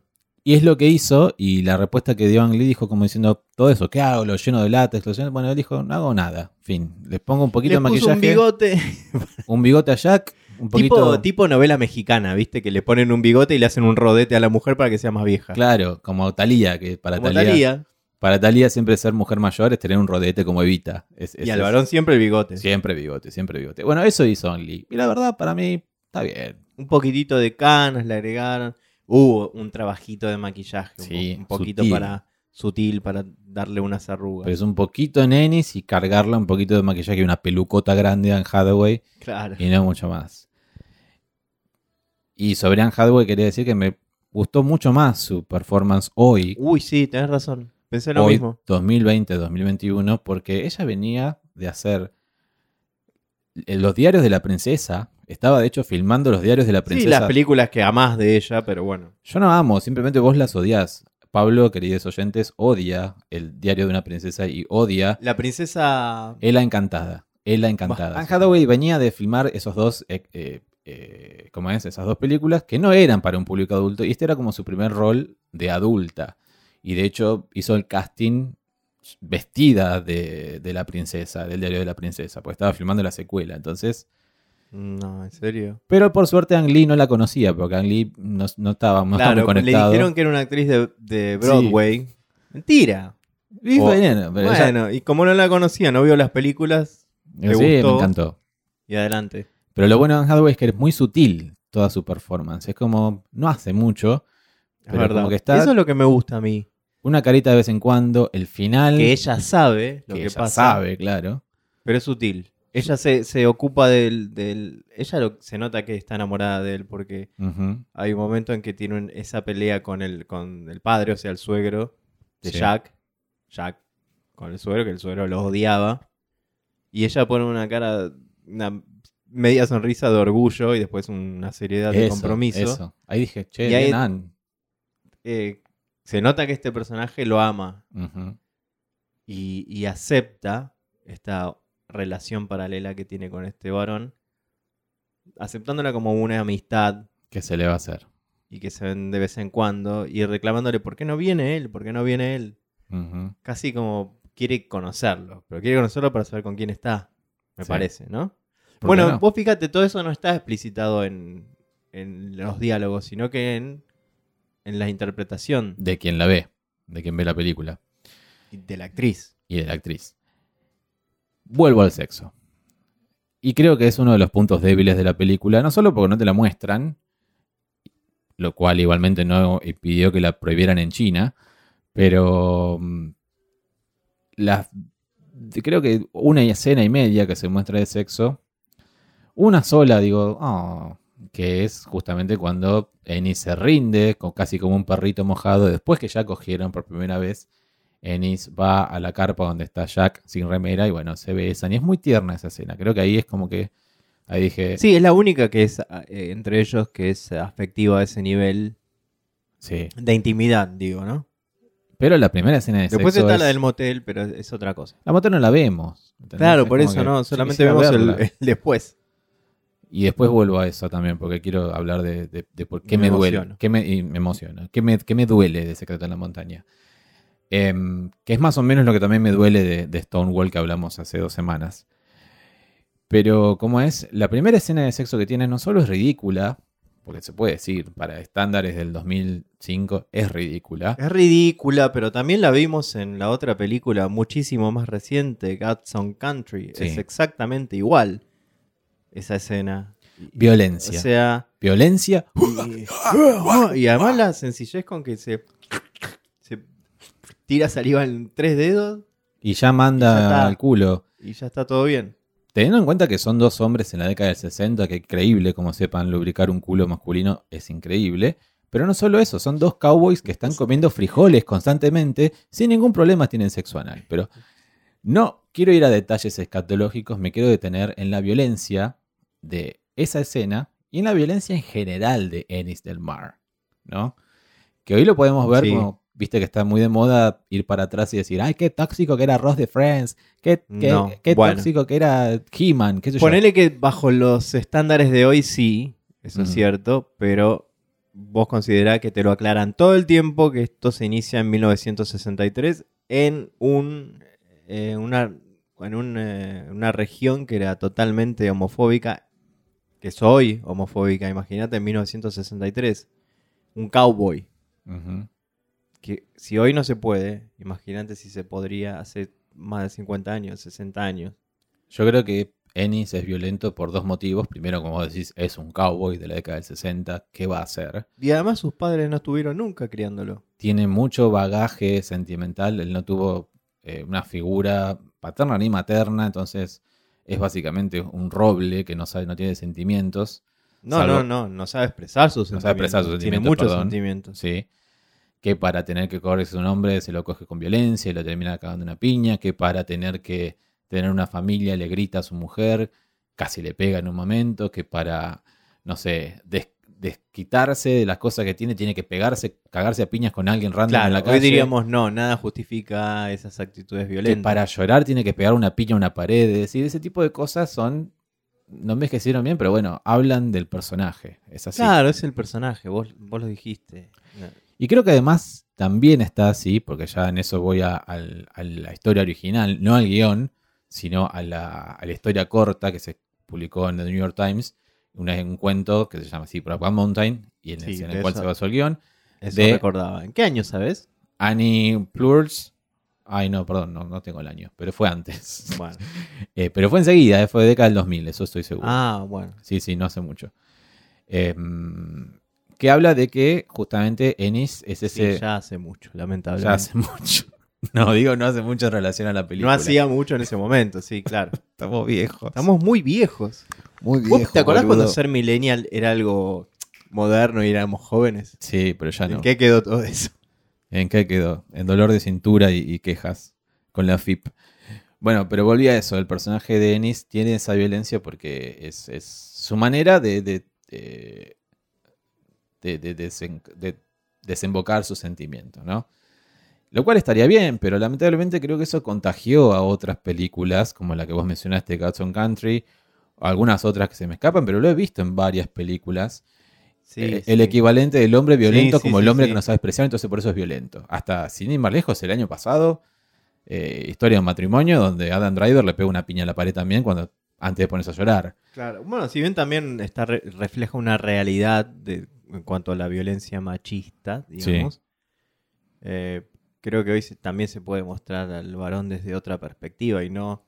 Speaker 1: Y es lo que hizo, y la respuesta que dio Ang Lee dijo como diciendo, todo eso, ¿qué hago? Lo lleno de látex, lo lleno... Bueno, él dijo, no hago nada. Fin, les pongo un poquito
Speaker 2: Le
Speaker 1: de maquillaje,
Speaker 2: un bigote,
Speaker 1: un bigote a Jack, un poquito...
Speaker 2: tipo, tipo novela mexicana, ¿viste? Que le ponen un bigote y le hacen un rodete a la mujer para que sea más vieja.
Speaker 1: Claro, como Talía, que para
Speaker 2: Como
Speaker 1: Talía, para Thalía siempre ser mujer mayor es tener un rodete como Evita. Es-
Speaker 2: Y al
Speaker 1: es-
Speaker 2: varón siempre el bigote.
Speaker 1: Siempre bigote, siempre bigote. Bueno, eso hizo Ang Lee. Y la verdad, para mí, está bien.
Speaker 2: Un poquitito de canas le agregaron. Hubo un trabajito de maquillaje, un,
Speaker 1: Sí,
Speaker 2: un poquito
Speaker 1: sutil.
Speaker 2: para sutil para darle unas arrugas.
Speaker 1: Pero es un poquito en Ennis y cargarla un poquito de maquillaje y una pelucota grande a Anne Hathaway
Speaker 2: claro.
Speaker 1: y no mucho más. Y sobre Anne Hathaway quería decir que me gustó mucho más su performance hoy,
Speaker 2: Uy, sí, tenés razón. Pensé lo
Speaker 1: hoy
Speaker 2: mismo.
Speaker 1: 2020-2021, porque ella venía de hacer los diarios de la princesa. Estaba de hecho filmando los diarios de la
Speaker 2: Sí,
Speaker 1: princesa.
Speaker 2: las películas que amás de ella, pero bueno.
Speaker 1: Yo no amo, simplemente vos las odias. Pablo, queridos oyentes, odia el diario de una princesa y odia
Speaker 2: La princesa.
Speaker 1: Ella Encantada. Ella Encantada.
Speaker 2: Bah,
Speaker 1: Anne Hathaway venía de filmar esos dos, eh, eh, eh, ¿cómo es? Esas dos películas que no eran para un público adulto y este era como su primer rol de adulta. Y de hecho hizo el casting vestida de, de la princesa, del diario de la princesa, porque estaba filmando la secuela. Entonces,
Speaker 2: No, en serio.
Speaker 1: pero por suerte Ang Lee no la conocía, porque Ang Lee no, no estaba, no estaba muy
Speaker 2: claro, le dijeron que era una actriz de, de Broadway. Mentira.
Speaker 1: Y
Speaker 2: o-
Speaker 1: bueno, pero
Speaker 2: y como no la conocía, no vio las películas
Speaker 1: sí, me encantó.
Speaker 2: y adelante.
Speaker 1: Pero lo bueno de Hathaway es que es muy sutil toda su performance. Es como, no hace mucho, Pero
Speaker 2: verdad.
Speaker 1: como que está-
Speaker 2: Eso es lo que me gusta a mí.
Speaker 1: Una carita de vez en cuando, el final.
Speaker 2: Que ella sabe lo
Speaker 1: que
Speaker 2: que,
Speaker 1: ella
Speaker 2: pasa.
Speaker 1: sabe, claro.
Speaker 2: Pero es sutil. Ella se, se ocupa del, del- Ella lo- se nota que está enamorada de él porque hay un momento en que tienen esa pelea con el, con el padre, o sea, el suegro de
Speaker 1: Sí.
Speaker 2: Jack. Jack con el suegro, que el suegro lo odiaba. Y ella pone una cara, una media sonrisa de orgullo y después una seriedad de compromiso.
Speaker 1: eso. Ahí dije, che,
Speaker 2: Y ahí-
Speaker 1: bien.
Speaker 2: Eh, se nota que este personaje lo ama y, y acepta esta relación paralela que tiene con este varón, aceptándola como una amistad
Speaker 1: ¿Qué se le va a hacer?
Speaker 2: y que se ven de vez en cuando y reclamándole por qué no viene él, por qué no viene él. Casi como quiere conocerlo, pero quiere conocerlo para saber con quién está, me
Speaker 1: Sí.
Speaker 2: parece, ¿no?
Speaker 1: ¿Por qué
Speaker 2: Bueno,
Speaker 1: no?
Speaker 2: vos fíjate, todo eso no está explicitado en, en los diálogos, sino que en, en la interpretación
Speaker 1: De quien la ve, de quien ve la película
Speaker 2: de la actriz.
Speaker 1: y de la actriz. Vuelvo al sexo. Y creo que es uno de los puntos débiles de la película, no solo porque no te la muestran, lo cual igualmente no impidió que la prohibieran en China, pero mm, la- creo que una escena y media que se muestra de sexo, una sola, digo, "Oh", que es justamente cuando Ennis se rinde, co- casi como un perrito mojado, después que ya cogieron por primera vez, Ennis va a la carpa donde está Jack sin remera y bueno, se besan. Y es muy tierna esa escena. Creo que ahí es como que, ahí dije,
Speaker 2: Sí, es la única que es eh, entre ellos que es afectiva a ese nivel
Speaker 1: sí.
Speaker 2: de intimidad, digo, ¿no?
Speaker 1: Pero la primera escena de
Speaker 2: Después
Speaker 1: sexo
Speaker 2: está
Speaker 1: es-
Speaker 2: la del motel, pero es otra cosa.
Speaker 1: La moto no la vemos. ¿entendés?
Speaker 2: Claro,
Speaker 1: Es
Speaker 2: por eso
Speaker 1: que
Speaker 2: no, solamente vemos el después.
Speaker 1: Y después vuelvo a eso también, porque quiero hablar de, de- de por qué
Speaker 2: Me
Speaker 1: me, duele. Qué me, y me emociona. ¿Qué me, qué me duele de Secreto en la Montaña? Em, que es más o menos lo que también me duele de, de Stonewall que hablamos hace dos semanas. Pero, como es? La primera escena de sexo que tiene no solo es ridícula, porque se puede decir, para estándares del 2005 es ridícula.
Speaker 2: Es ridícula, pero también la vimos en la otra película muchísimo más reciente, Godson Country.
Speaker 1: Sí.
Speaker 2: Es exactamente igual esa escena. O
Speaker 1: Violencia.
Speaker 2: sea,
Speaker 1: Violencia.
Speaker 2: y, y además la sencillez con que se, se tira saliva en tres dedos
Speaker 1: Y ya manda
Speaker 2: Ya está.
Speaker 1: al culo.
Speaker 2: y ya está todo bien.
Speaker 1: Teniendo en cuenta que son dos hombres en la década del 60, que es increíble como sepan lubricar un culo masculino, es increíble. Pero no solo eso, son dos cowboys que están comiendo frijoles constantemente, sin ningún problema tienen sexo anal. Pero no quiero ir a detalles escatológicos, me quiero detener en la violencia de esa escena y en la violencia en general de Ennis del Mar, ¿no? Que hoy lo podemos ver
Speaker 2: Sí.
Speaker 1: como, viste que está muy de moda ir para atrás y decir, ay, qué tóxico que era Ross de Friends, qué, qué,
Speaker 2: No,
Speaker 1: qué
Speaker 2: bueno.
Speaker 1: tóxico que era He-Man, qué sé yo.
Speaker 2: Ponele que bajo los estándares de hoy sí, eso es cierto, pero vos considerás que te lo aclaran todo el tiempo que esto se inicia en 1963 en un eh, una en un, eh, una región que era totalmente homofóbica, que soy homofóbica, imagínate en 1963, un cowboy, que si hoy no se puede, imagínate si se podría hace más de 50 años, 60 años.
Speaker 1: Yo creo que Ennis es violento por dos motivos. Primero, como vos decís, es un cowboy de la década del 60. ¿Qué va a hacer?
Speaker 2: Y además sus padres no estuvieron nunca criándolo.
Speaker 1: Tiene mucho bagaje sentimental. Él no tuvo eh, una figura paterna ni materna. Entonces es básicamente un roble que no sabe, no tiene sentimientos.
Speaker 2: No,
Speaker 1: Salvo-
Speaker 2: no, no, no sabe expresar sus
Speaker 1: No
Speaker 2: sentimientos.
Speaker 1: sabe expresar sus
Speaker 2: Tiene
Speaker 1: sentimientos,
Speaker 2: muchos
Speaker 1: perdón.
Speaker 2: sentimientos.
Speaker 1: ¿sí? Que para tener que correrse un hombre se lo coge con violencia y lo termina cagando una piña. Que para tener que tener una familia le grita a su mujer, casi le pega en un momento. Que para, no sé, des- desquitarse de las cosas que tiene, tiene que pegarse, cagarse a piñas con alguien random en la
Speaker 2: hoy
Speaker 1: calle.
Speaker 2: diríamos no, nada justifica esas actitudes
Speaker 1: que
Speaker 2: violentas.
Speaker 1: para llorar tiene que pegar una piña a una pared. Es decir, ese tipo de cosas son. No me envejecieron bien, pero bueno, hablan del personaje. Es así.
Speaker 2: Claro, es el personaje, vos, vos lo dijiste.
Speaker 1: Y creo que además también está así, porque ya en eso voy a la historia original, no al guion, sino a la, a la historia corta que se publicó en The New York Times, un cuento que se llama así, Brokeback Mountain, y en,
Speaker 2: Sí,
Speaker 1: el, en
Speaker 2: de
Speaker 1: el cual
Speaker 2: eso-
Speaker 1: se basó el guion.
Speaker 2: Eso
Speaker 1: De-
Speaker 2: recordaba. ¿En qué año, sabes?
Speaker 1: Annie Plurs, ay no, perdón, no, no tengo el año, pero fue antes.
Speaker 2: Bueno.
Speaker 1: Eh, pero fue enseguida, eh, fue de década del 2000, eso estoy seguro.
Speaker 2: Ah, bueno.
Speaker 1: Sí, sí, no hace mucho. Eh, que habla de que justamente Ennis es ese...
Speaker 2: Sí, ya hace mucho, lamentablemente.
Speaker 1: Ya hace mucho. No, digo, no hace mucho en relación a la
Speaker 2: no
Speaker 1: película.
Speaker 2: hacía mucho en ese momento, sí, claro.
Speaker 1: Estamos viejos.
Speaker 2: Estamos muy viejos.
Speaker 1: Muy
Speaker 2: ¿Vos te acordás cuando ser millennial era algo moderno y éramos jóvenes?
Speaker 1: Sí, pero ya no.
Speaker 2: ¿En qué quedó todo eso?
Speaker 1: ¿En qué quedó? En dolor de cintura y, y quejas con la FIP. Bueno, pero volví a eso. El personaje de Ennis tiene esa violencia porque es, es su manera de, de, de, de- de desen- de desembocar sus sentimientos, ¿no? Lo cual estaría bien, pero lamentablemente creo que eso contagió a otras películas, como la que vos mencionaste, Gods on Country, algunas otras que se me escapan, pero lo he visto en varias películas.
Speaker 2: Sí,
Speaker 1: Eh,
Speaker 2: sí.
Speaker 1: El equivalente del hombre violento
Speaker 2: Sí,
Speaker 1: como el hombre que no sabe expresar, entonces por eso es violento. Hasta, sin ir más lejos, el año pasado, eh, Historia de un matrimonio, donde Adam Driver le pega una piña a la pared también cuando antes de ponerse a llorar.
Speaker 2: Claro, bueno, si bien también está re- refleja una realidad de, en cuanto a la violencia machista, digamos, eh, creo que hoy se- también se puede mostrar al varón desde otra perspectiva y no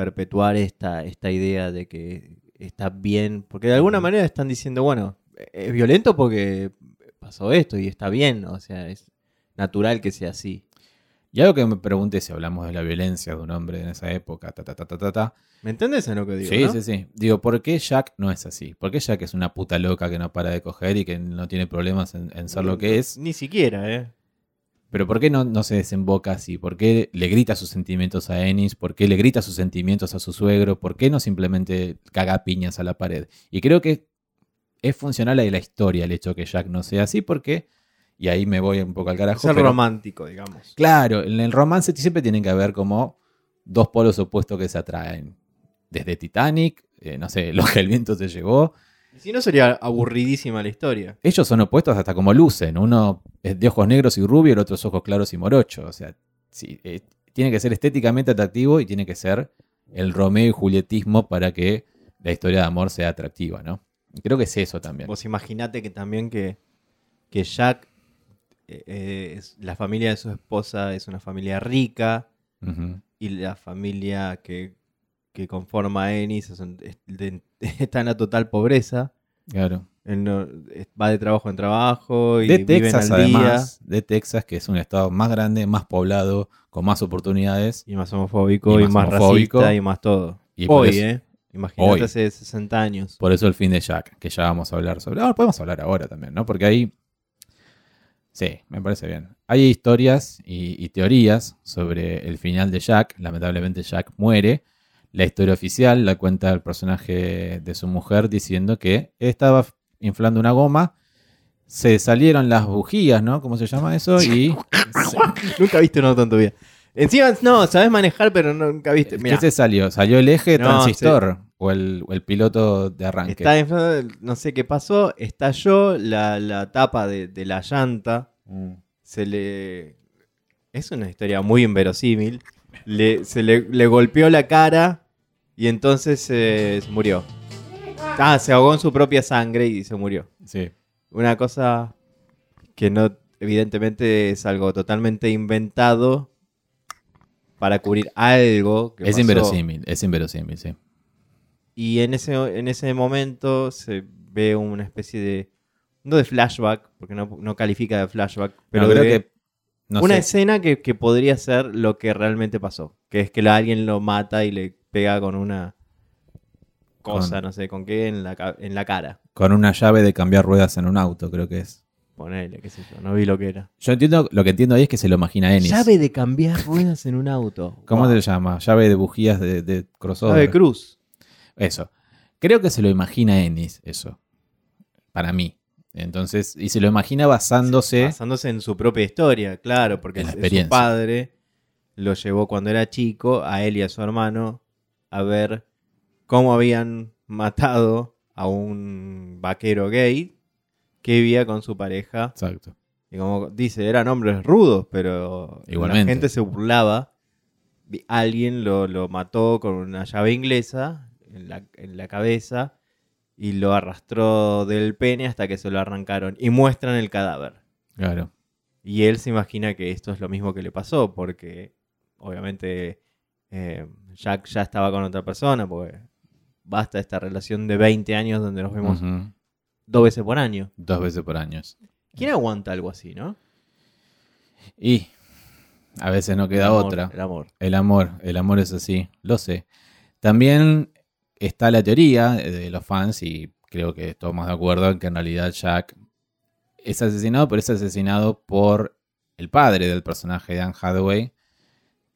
Speaker 2: perpetuar esta, esta idea de que está bien, porque de alguna manera están diciendo, bueno, es violento porque pasó esto y está bien, o sea, es natural que sea así.
Speaker 1: Y algo que me pregunté si hablamos de la violencia de un hombre en esa época, ta, ta, ta, ta, ta, ta.
Speaker 2: ¿Me entiendes en lo que digo?
Speaker 1: Sí,
Speaker 2: no?
Speaker 1: sí, sí. Digo, ¿por qué Jack no es así? ¿Por qué Jack es una puta loca que no para de coger y que no tiene problemas en, en ser lo que es?
Speaker 2: Ni siquiera, ¿eh?
Speaker 1: Pero ¿por qué no, no se desemboca así? ¿Por qué le grita sus sentimientos a Ennis? ¿Por qué le grita sus sentimientos a su suegro? ¿Por qué no simplemente caga piñas a la pared? Y creo que es funcional a la historia el hecho que Jack no sea así porque, y ahí me voy un poco al carajo.
Speaker 2: Ser
Speaker 1: pero-
Speaker 2: romántico, digamos.
Speaker 1: Claro, en el romance siempre tienen que haber como dos polos opuestos que se atraen. Desde Titanic, eh, no sé, lo que el viento se llevó.
Speaker 2: Si no sería aburridísima la historia.
Speaker 1: Ellos son opuestos hasta como lucen. Uno es de ojos negros y rubio, el otro es ojos claros y morocho. O sea, sí, eh, tiene que ser estéticamente atractivo y tiene que ser el Romeo y Julietismo para que la historia de amor sea atractiva, ¿no? Creo que es eso también.
Speaker 2: Vos imaginate que también que, que Jack, eh, eh, es- la familia de su esposa es una familia rica y la familia que, que conforma a Ennis es es- está en la total pobreza.
Speaker 1: Claro.
Speaker 2: Él no- va de trabajo en trabajo y
Speaker 1: De
Speaker 2: viven
Speaker 1: Texas,
Speaker 2: al día.
Speaker 1: de Texas, que es un estado más grande, más poblado, con más oportunidades.
Speaker 2: Y más homofóbico
Speaker 1: Y
Speaker 2: y
Speaker 1: más
Speaker 2: más,
Speaker 1: homofóbico.
Speaker 2: racista y más todo.
Speaker 1: Y
Speaker 2: Hoy,
Speaker 1: eso-
Speaker 2: ¿eh? Imagínate hace 60 años.
Speaker 1: Por eso el fin de Jack, que ya vamos a hablar sobre. Ahora podemos hablar ahora también, ¿no? Porque ahí. Sí, me parece bien. Hay historias y, y teorías sobre el final de Jack. Lamentablemente, Jack muere. La historia oficial la cuenta el personaje de su mujer diciendo que estaba inflando una goma. Se salieron las bujías, ¿no? ¿Cómo se llama eso? Y.
Speaker 2: Nunca viste un auto en tu vida. Encima, no, sabes manejar, pero nunca viste.
Speaker 1: ¿Qué
Speaker 2: Mirá,
Speaker 1: se salió? ¿Salió el eje
Speaker 2: No,
Speaker 1: transistor? O, el, o el piloto de arranque.
Speaker 2: está inflado, no sé qué pasó, estalló la, la tapa de, de la llanta.
Speaker 1: Mm.
Speaker 2: Se le. Es una historia muy inverosímil. Le, se le, le golpeó la cara y entonces eh, se murió. Ah, se ahogó en su propia sangre y se murió.
Speaker 1: Sí.
Speaker 2: Una cosa que no, evidentemente es algo totalmente inventado para cubrir algo que
Speaker 1: Es
Speaker 2: pasó.
Speaker 1: inverosímil, es inverosímil, sí.
Speaker 2: Y en ese, en ese momento se ve una especie de. No de flashback, porque no, no califica de flashback, pero
Speaker 1: creo
Speaker 2: de
Speaker 1: que. No
Speaker 2: una
Speaker 1: sé.
Speaker 2: escena que, que podría ser lo que realmente pasó. Que es que la- alguien lo mata y le pega con una cosa,
Speaker 1: Con-
Speaker 2: no sé con qué, en la, en la cara.
Speaker 1: Con una llave de cambiar ruedas en un auto, creo que es.
Speaker 2: Ponele, qué sé yo, no vi lo que era.
Speaker 1: Yo entiendo, lo que entiendo ahí es que se lo imagina Ennis.
Speaker 2: Llave de cambiar ruedas en un auto.
Speaker 1: ¿Cómo
Speaker 2: Wow.
Speaker 1: se llama? Llave de bujías de, de crossover.
Speaker 2: Llave de cruz.
Speaker 1: Eso. Creo que se lo imagina Ennis, eso. Para mí. Entonces, y se lo imagina basándose.
Speaker 2: Basándose en su propia historia, claro, porque
Speaker 1: la
Speaker 2: su padre lo llevó cuando era chico a él y a su hermano a ver cómo habían matado a un vaquero gay que vivía con su pareja.
Speaker 1: Exacto.
Speaker 2: Y como dice, eran hombres rudos, pero
Speaker 1: Igualmente.
Speaker 2: la gente se burlaba. Alguien lo, lo mató con una llave inglesa en la, en la cabeza y lo arrastró del pene hasta que se lo arrancaron. Y muestran el cadáver.
Speaker 1: Claro.
Speaker 2: Y él se imagina que esto es lo mismo que le pasó, porque obviamente eh, Jack ya estaba con otra persona, porque basta esta relación de 20 años donde nos vemos dos veces por año.
Speaker 1: Dos veces por año.
Speaker 2: ¿Quién aguanta algo así, no?
Speaker 1: Y a veces no queda
Speaker 2: El amor,
Speaker 1: otra.
Speaker 2: El amor.
Speaker 1: El amor, el amor es así, lo sé. También está la teoría de los fans, y creo que estamos de acuerdo en que en realidad Jack es asesinado, pero es asesinado por el padre del personaje de Anne Hathaway,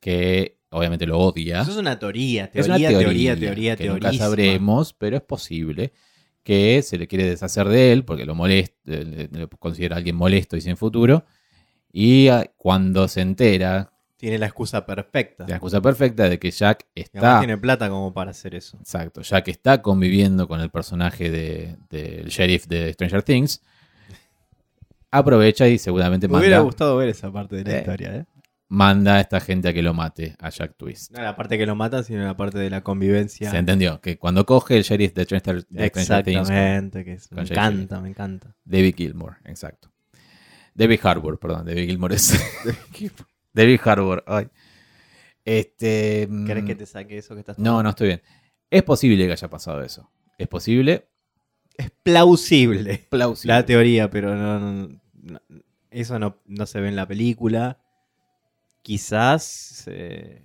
Speaker 1: que obviamente lo odia.
Speaker 2: Eso es una teoría,
Speaker 1: Es
Speaker 2: teoría,
Speaker 1: una
Speaker 2: teoría, teoría,
Speaker 1: que
Speaker 2: teoría.
Speaker 1: nunca sabremos, pero es posible que se le quiere deshacer de él porque lo molesta, le- le considera alguien molesto y sin futuro. Y ah, cuando se entera,
Speaker 2: Tiene la excusa perfecta.
Speaker 1: la excusa perfecta de que Jack está
Speaker 2: tiene plata como para hacer eso.
Speaker 1: Exacto, que está conviviendo con el personaje de- del sheriff de Stranger Things, aprovecha y seguramente
Speaker 2: Me hubiera
Speaker 1: manda,
Speaker 2: gustado ver esa parte de la
Speaker 1: Eh.
Speaker 2: historia, ¿eh?
Speaker 1: manda a esta gente a que lo mate, a Jack Twist.
Speaker 2: No la parte que lo matan, sino la parte de la convivencia.
Speaker 1: Se entendió que cuando coge el sheriff de Stranger, de Stranger Things,
Speaker 2: Exactamente, que es- me encanta, me encanta.
Speaker 1: David Gilmore, exacto. David Harbour, perdón, David Gilmore es. David Harbour, ay. Este. mm,
Speaker 2: ¿Querés que te saque eso que estás
Speaker 1: No, no estoy bien. Es posible que haya pasado eso. Es posible,
Speaker 2: Es plausible.
Speaker 1: plausible.
Speaker 2: La teoría, pero no, no- no- eso no, no se ve en la película. Quizás eh,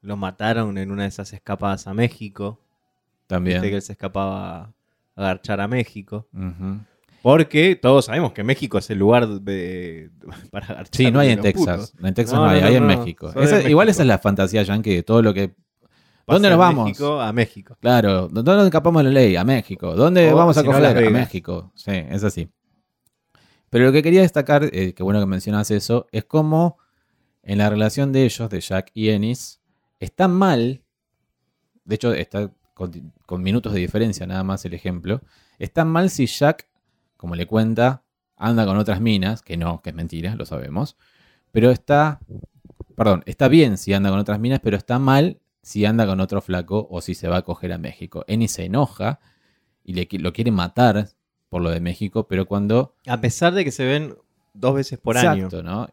Speaker 2: lo mataron en una de esas escapadas a México.
Speaker 1: También.
Speaker 2: Viste que él se escapaba a garchar a México.
Speaker 1: Ujú.
Speaker 2: Porque todos sabemos que México es el lugar de, para.
Speaker 1: Sí, no hay en Texas.
Speaker 2: putos.
Speaker 1: En Texas
Speaker 2: No,
Speaker 1: no, hay,
Speaker 2: no,
Speaker 1: hay
Speaker 2: no,
Speaker 1: en
Speaker 2: no.
Speaker 1: México.
Speaker 2: En
Speaker 1: Igual esa es la fantasía yankee de todo lo que. ¿Dónde nos vamos?
Speaker 2: México a México.
Speaker 1: Claro, ¿dónde escapamos de la ley? A México. ¿Dónde
Speaker 2: O,
Speaker 1: vamos a
Speaker 2: si no,
Speaker 1: coger?
Speaker 2: Las
Speaker 1: a. México. Sí, es así. Pero lo que quería destacar, eh, que bueno que mencionas eso, es cómo en la relación de ellos, de Jack y Ennis, está mal. De hecho, está con, con minutos de diferencia, nada más el ejemplo. Está mal si Jack, como le cuenta, anda con otras minas, que no, que es mentira, lo sabemos. Pero está. Perdón, está bien si anda con otras minas, pero está mal si anda con otro flaco o si se va a coger a México. Ennis se enoja y le, lo quiere matar por lo de México, pero cuando.
Speaker 2: A pesar de que se ven dos veces por año.
Speaker 1: Exacto, ¿no?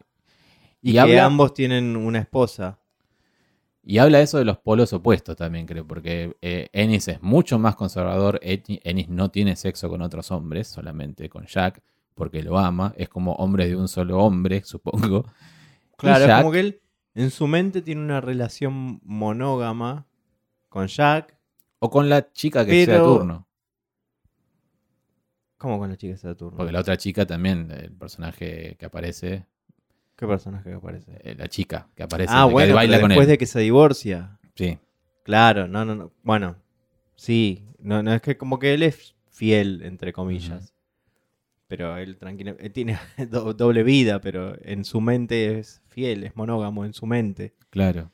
Speaker 2: Y,
Speaker 1: Y
Speaker 2: que
Speaker 1: habla-
Speaker 2: ambos tienen una esposa.
Speaker 1: Y habla eso de los polos opuestos también, creo, porque eh, Ennis es mucho más conservador. Ennis no tiene sexo con otros hombres, solamente con Jack, porque lo ama. Es como hombre de un solo hombre, supongo.
Speaker 2: Claro, es como que él en su mente tiene una relación monógama con Jack.
Speaker 1: O con la chica que sea
Speaker 2: Pero-
Speaker 1: turno.
Speaker 2: ¿Cómo con la chica de Saturno?
Speaker 1: Porque la otra chica también, el personaje que aparece,
Speaker 2: ¿Qué personaje aparece?
Speaker 1: eh, la chica que aparece,
Speaker 2: ah,
Speaker 1: que baila con
Speaker 2: después
Speaker 1: él.
Speaker 2: de que se divorcia.
Speaker 1: Sí,
Speaker 2: Claro, no, no, no. Bueno, sí. No, no es que como que él es fiel, entre comillas. Pero él tranquilo, él tiene do- doble vida, pero en su mente es fiel, es monógamo en su mente.
Speaker 1: claro.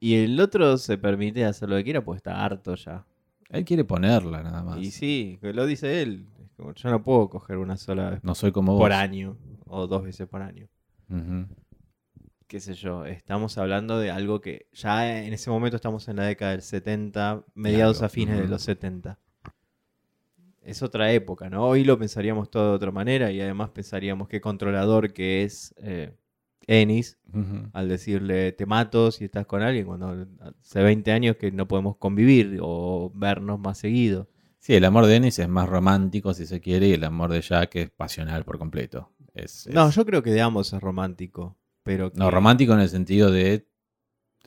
Speaker 2: Y el otro se permite hacer lo que quiera, pues está harto ya.
Speaker 1: Él quiere ponerla nada más.
Speaker 2: Y sí, que lo dice él. Yo no puedo coger una sola vez
Speaker 1: No soy como
Speaker 2: por
Speaker 1: vos.
Speaker 2: año o dos veces por año.
Speaker 1: Ujú.
Speaker 2: Qué sé yo, estamos hablando de algo que ya en ese momento estamos en la década del 70, mediados a fines de los 70. Es otra época, ¿no? Hoy lo pensaríamos todo de otra manera y además pensaríamos qué controlador que es eh, Ennis al decirle te mato si estás con alguien cuando hace 20 años que no podemos convivir o vernos más seguido.
Speaker 1: Sí, el amor de Ennis es más romántico, si se quiere, y el amor de Jack es pasional por completo. Es,
Speaker 2: No, yo creo que de ambos es romántico, pero
Speaker 1: no, romántico en el sentido de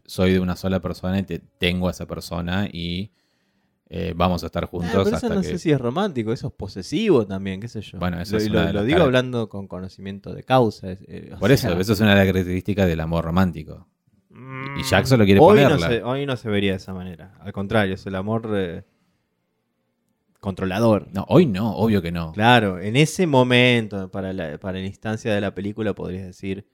Speaker 1: soy de una sola persona y te tengo a esa persona y eh, vamos a estar
Speaker 2: Ah,
Speaker 1: juntos
Speaker 2: pero eso
Speaker 1: hasta
Speaker 2: no
Speaker 1: que...
Speaker 2: sé si es romántico, eso es posesivo también, qué sé yo.
Speaker 1: Bueno, eso
Speaker 2: lo,
Speaker 1: es
Speaker 2: lo- digo hablando con conocimiento de causa. eh,
Speaker 1: Por eso,
Speaker 2: sea,
Speaker 1: eso es una de las características del amor romántico.
Speaker 2: mm,
Speaker 1: Y Jack solo quiere
Speaker 2: hoy no,
Speaker 1: ponerla.
Speaker 2: se, hoy no se vería de esa manera. Al contrario, es el amor eh, controlador.
Speaker 1: No, hoy no, obvio que no.
Speaker 2: Claro, en ese momento, para la, para la instancia de la película, podrías decir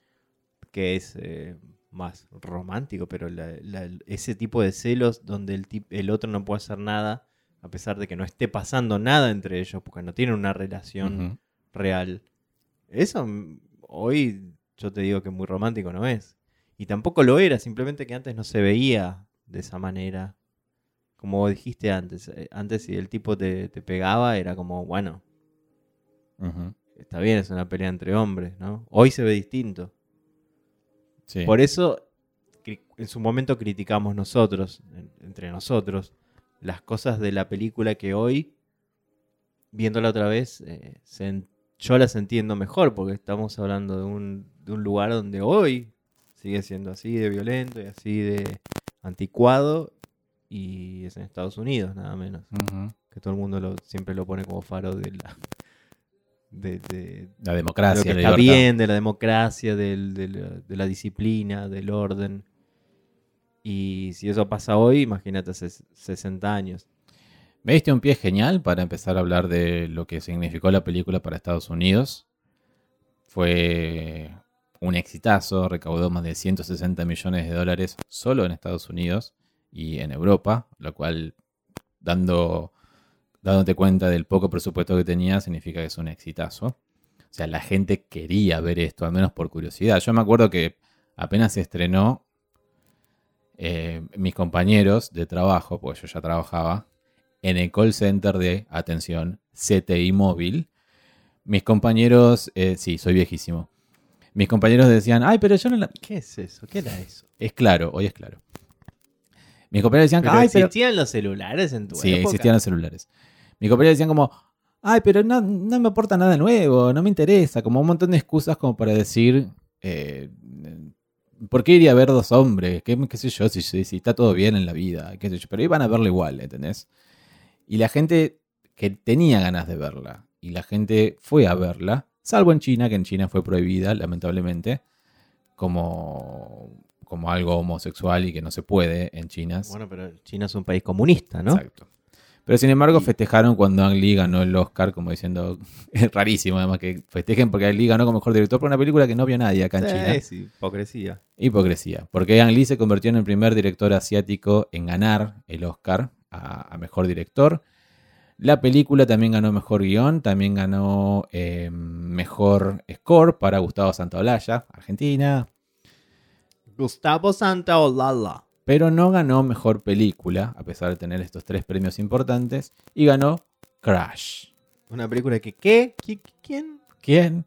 Speaker 2: que es eh, más romántico, pero la- la- ese tipo de celos donde el, tip- el otro no puede hacer nada, a pesar de que no esté pasando nada entre ellos, porque no tienen una relación real. Eso mm, hoy yo te digo que muy romántico no es. Y tampoco lo era, simplemente que antes no se veía de esa manera. Como dijiste antes, eh, antes si el tipo te, te pegaba era como, bueno, está bien, es una pelea entre hombres, ¿no? Hoy se ve distinto.
Speaker 1: Sí.
Speaker 2: Por eso, en su momento criticamos nosotros, en- entre nosotros, las cosas de la película que hoy, viéndola otra vez, eh, se yo las entiendo mejor, porque estamos hablando de un, de un lugar donde hoy sigue siendo así de violento y así de anticuado, y es en Estados Unidos, nada menos. Que todo el mundo lo, siempre lo pone como faro de la... De, de-
Speaker 1: La
Speaker 2: de
Speaker 1: democracia,
Speaker 2: lo que
Speaker 1: la
Speaker 2: está
Speaker 1: libertad.
Speaker 2: bien, de la democracia, del- de, la, de la disciplina, del orden. Y si eso pasa hoy, imagínate hace 60 años.
Speaker 1: Me diste un pie genial para empezar a hablar de lo que significó la película para Estados Unidos. Fue un exitazo, recaudó más de 160 millones de dólares solo en Estados Unidos y en Europa, lo cual, dando, dándote cuenta del poco presupuesto que tenía, significa que es un exitazo. O sea, la gente quería ver esto, al menos por curiosidad. Yo me acuerdo que apenas se estrenó, eh, mis compañeros de trabajo, porque yo ya trabajaba, en el call center de, atención, CTI móvil. Mis compañeros, eh, sí, soy viejísimo. Mis compañeros decían, ay, pero yo no la...
Speaker 2: ¿Qué es eso? ¿Qué era eso?
Speaker 1: Es claro, hoy es claro. Mis compañeros decían,
Speaker 2: ¿Pero
Speaker 1: ay, pero...
Speaker 2: existían los celulares en tu
Speaker 1: Sí,
Speaker 2: época?
Speaker 1: existían los celulares. Mis compañeros decían como, ay, pero no, no me aporta nada nuevo, no me interesa. Como un montón de excusas como para decir, eh, ¿por qué iría a ver dos hombres? ¿Qué, qué sé yo? Si, está todo bien en la vida, qué sé yo. Pero iban a verla igual, ¿entendés? Y la gente que tenía ganas de verla, y la gente fue a verla, salvo en China, que en China fue prohibida, lamentablemente, como, como algo homosexual y que no se puede en China.
Speaker 2: Bueno, pero China es un país comunista, ¿no?
Speaker 1: Exacto. Pero sin embargo
Speaker 2: Y-
Speaker 1: festejaron cuando Ang Lee ganó el Oscar, como diciendo, es rarísimo además que festejen porque Ang Lee ganó como mejor director por una película que no vio nadie acá en
Speaker 2: Sí,
Speaker 1: China.
Speaker 2: sí, hipocresía.
Speaker 1: Hipocresía. Porque Ang Lee se convirtió en el primer director asiático en ganar el Oscar a, a mejor director. La película también ganó mejor guion, también ganó eh, mejor score para Gustavo Santaolalla, Argentina.
Speaker 2: Gustavo Santaolalla.
Speaker 1: pero no ganó mejor película, a pesar de tener estos tres premios importantes, y ganó Crash.
Speaker 2: Una película que, ¿qué? ¿Qui- ¿Quién?
Speaker 1: ¿Quién?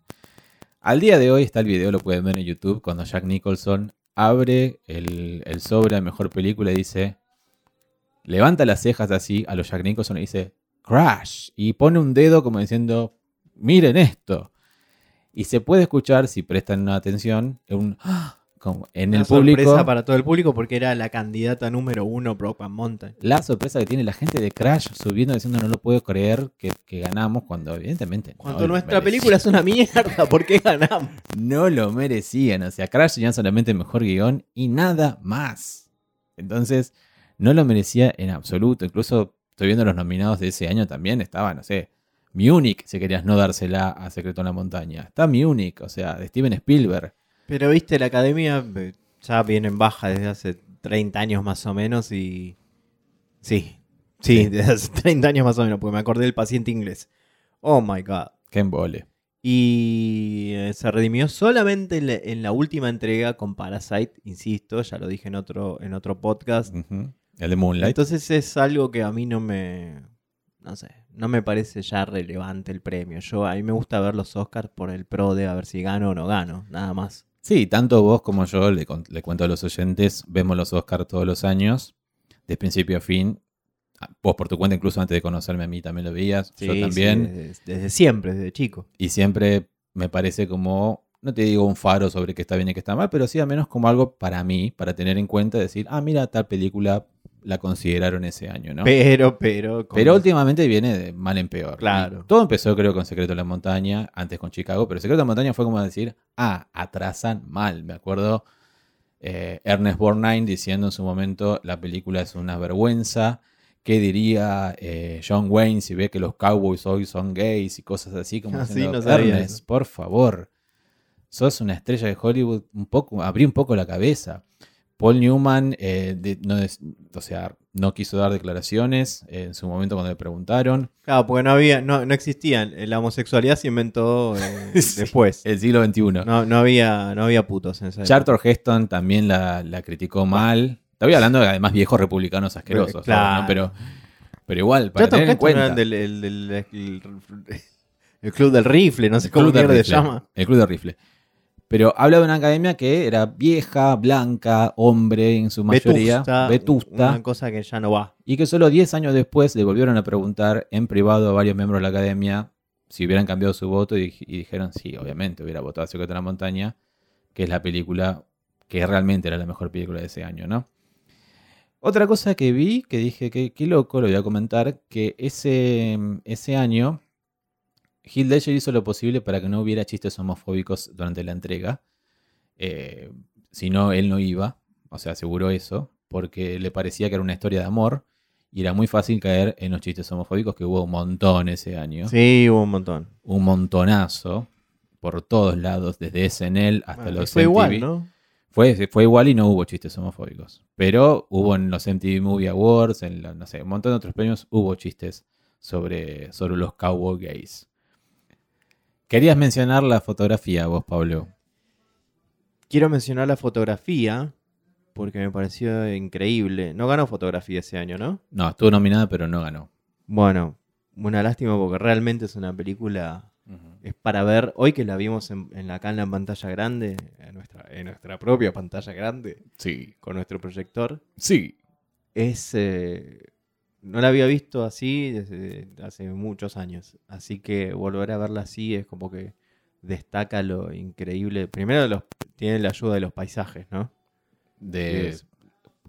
Speaker 1: Al día de hoy está el video, lo pueden ver en YouTube, cuando Jack Nicholson abre el, el sobre a mejor película y dice, levanta las cejas así a los Jack Nicholson y dice, Crash, y pone un dedo como diciendo, miren esto. Y se puede escuchar, si prestan atención, un "Ah, en
Speaker 2: Una
Speaker 1: el público.
Speaker 2: sorpresa para todo el público porque era la candidata número uno Brokeback Mountain.
Speaker 1: La sorpresa que tiene la gente de Crash subiendo diciendo no lo puedo creer que, que ganamos cuando evidentemente
Speaker 2: Cuando nuestra película es una mierda, ¿por qué ganamos?
Speaker 1: no lo merecían. O sea, Crash tenía solamente mejor guion y nada más. Entonces, no lo merecía en absoluto. Incluso estoy viendo los nominados de ese año también. Estaba, no sé, Munich, si querías no dársela a Secreto en la Montaña. Está Munich, o sea, de Steven Spielberg.
Speaker 2: Pero viste, la academia eh, ya viene en baja desde hace 30 años más o menos y... Sí, sí, desde hace 30 años más o menos, porque me acordé del paciente inglés. Oh my god.
Speaker 1: Qué embole.
Speaker 2: Y eh, se redimió solamente en la, en la última entrega con Parasite, insisto, ya lo dije en otro, en otro podcast.
Speaker 1: El de Moonlight.
Speaker 2: Entonces es algo que a mí no me. No sé, no me parece ya relevante el premio. Yo a mí me gusta ver los Oscars por el pro de a ver si gano o no gano, nada más.
Speaker 1: Sí, tanto vos como yo, le, le cuento a los oyentes, vemos los Oscars todos los años, de principio a fin. Ah, Vos por tu cuenta, incluso antes de conocerme a mí, también lo veías. yo
Speaker 2: Sí,
Speaker 1: también.
Speaker 2: sí, desde, desde siempre, desde chico.
Speaker 1: Y siempre me parece como, no te digo un faro sobre qué está bien y qué está mal, pero sí al menos como algo para mí, para tener en cuenta, decir, ah, mira, tal película la consideraron ese año, ¿no?
Speaker 2: Pero, pero. como-
Speaker 1: Pero últimamente viene de mal en peor.
Speaker 2: Claro.
Speaker 1: Todo empezó, creo, con Secreto de la Montaña, antes con Chicago, pero Secreto de la Montaña fue como decir, ah, atrasan mal. Me acuerdo eh, Ernest Borgnine diciendo en su momento, la película es una vergüenza. ¿Qué diría eh, John Wayne si ve que los cowboys hoy son gays y cosas así? Como
Speaker 2: Ah, sí,
Speaker 1: diciendo,
Speaker 2: no
Speaker 1: Ernest,
Speaker 2: eso".
Speaker 1: por favor, sos una estrella de Hollywood, un poco, abrí un poco la cabeza. Paul Newman, eh, de- no o sea, no quiso dar declaraciones eh, en su momento cuando le preguntaron.
Speaker 2: Claro, porque no había, no, no existían. La homosexualidad se inventó eh,
Speaker 1: Sí.
Speaker 2: después.
Speaker 1: El siglo XXI.
Speaker 2: No, no había, no había putos en esa.
Speaker 1: Charlton Heston también la, la criticó mal. Estoy hablando de además viejos republicanos asquerosos,
Speaker 2: Claro.
Speaker 1: ¿no? pero, pero igual, para
Speaker 2: Charlton
Speaker 1: tener en cuenta.
Speaker 2: del, el, del- el- el club del rifle, no sé cómo se llama.
Speaker 1: El club de rifle. Pero habla de una academia que era vieja, blanca, hombre en su mayoría,
Speaker 2: Vetusta,
Speaker 1: vetusta,
Speaker 2: Una cosa que ya no va.
Speaker 1: y que solo 10 años después le volvieron a preguntar en privado a varios miembros de la academia si hubieran cambiado su voto y, y dijeron sí, obviamente hubiera votado a Secreto de la Montaña, que es la película que realmente era la mejor película de ese año, ¿no? Otra cosa que vi, que dije que qué loco, lo voy a comentar, que ese, ese año Heath Ledger hizo lo posible para que no hubiera chistes homofóbicos durante la entrega. Eh, si no, él no iba, o sea, aseguró eso, porque le parecía que era una historia de amor y era muy fácil caer en los chistes homofóbicos, que hubo un montón ese año.
Speaker 2: Sí, hubo un montón.
Speaker 1: Un montonazo por todos lados, desde SNL hasta
Speaker 2: Bueno,
Speaker 1: los
Speaker 2: fue
Speaker 1: MTV.
Speaker 2: igual, ¿no?
Speaker 1: Fue, fue igual y no hubo chistes homofóbicos. Pero hubo en los MTV Movie Awards, en la- no sé, un montón de otros premios, hubo chistes sobre, sobre los cowboy gays. Querías mencionar la fotografía, vos, Pablo.
Speaker 2: Quiero mencionar la fotografía porque me pareció increíble. No ganó fotografía ese año, ¿no?
Speaker 1: No, estuvo nominada, pero no ganó.
Speaker 2: Bueno, una lástima porque realmente es una película. Es para ver, hoy que la vimos en, en la acá en pantalla grande, en nuestra, en nuestra propia pantalla grande,
Speaker 1: Sí.
Speaker 2: con nuestro proyector,
Speaker 1: Sí.
Speaker 2: es. eh, no la había visto así desde hace muchos años. Así que volver a verla así es como que destaca lo increíble. Primero los, tiene la ayuda de los paisajes, ¿no?
Speaker 1: De,
Speaker 2: Es-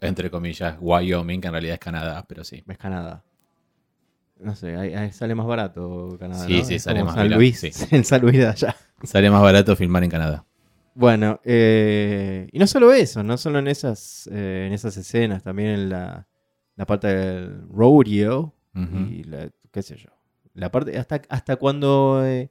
Speaker 1: entre comillas, Wyoming, que en realidad es Canadá, pero sí.
Speaker 2: Es Canadá. No sé, ahí, ahí sale más barato Canadá.
Speaker 1: Sí,
Speaker 2: ¿no?
Speaker 1: sí,
Speaker 2: Es
Speaker 1: sale más
Speaker 2: San
Speaker 1: barato,
Speaker 2: Luis,
Speaker 1: sí.
Speaker 2: el San Luis de allá.
Speaker 1: Sale más barato filmar en Canadá.
Speaker 2: Bueno, eh, y no solo eso, no solo en esas, eh, en esas escenas, también en la, la parte del rodeo y la, qué sé yo. La parte, hasta, hasta cuando eh,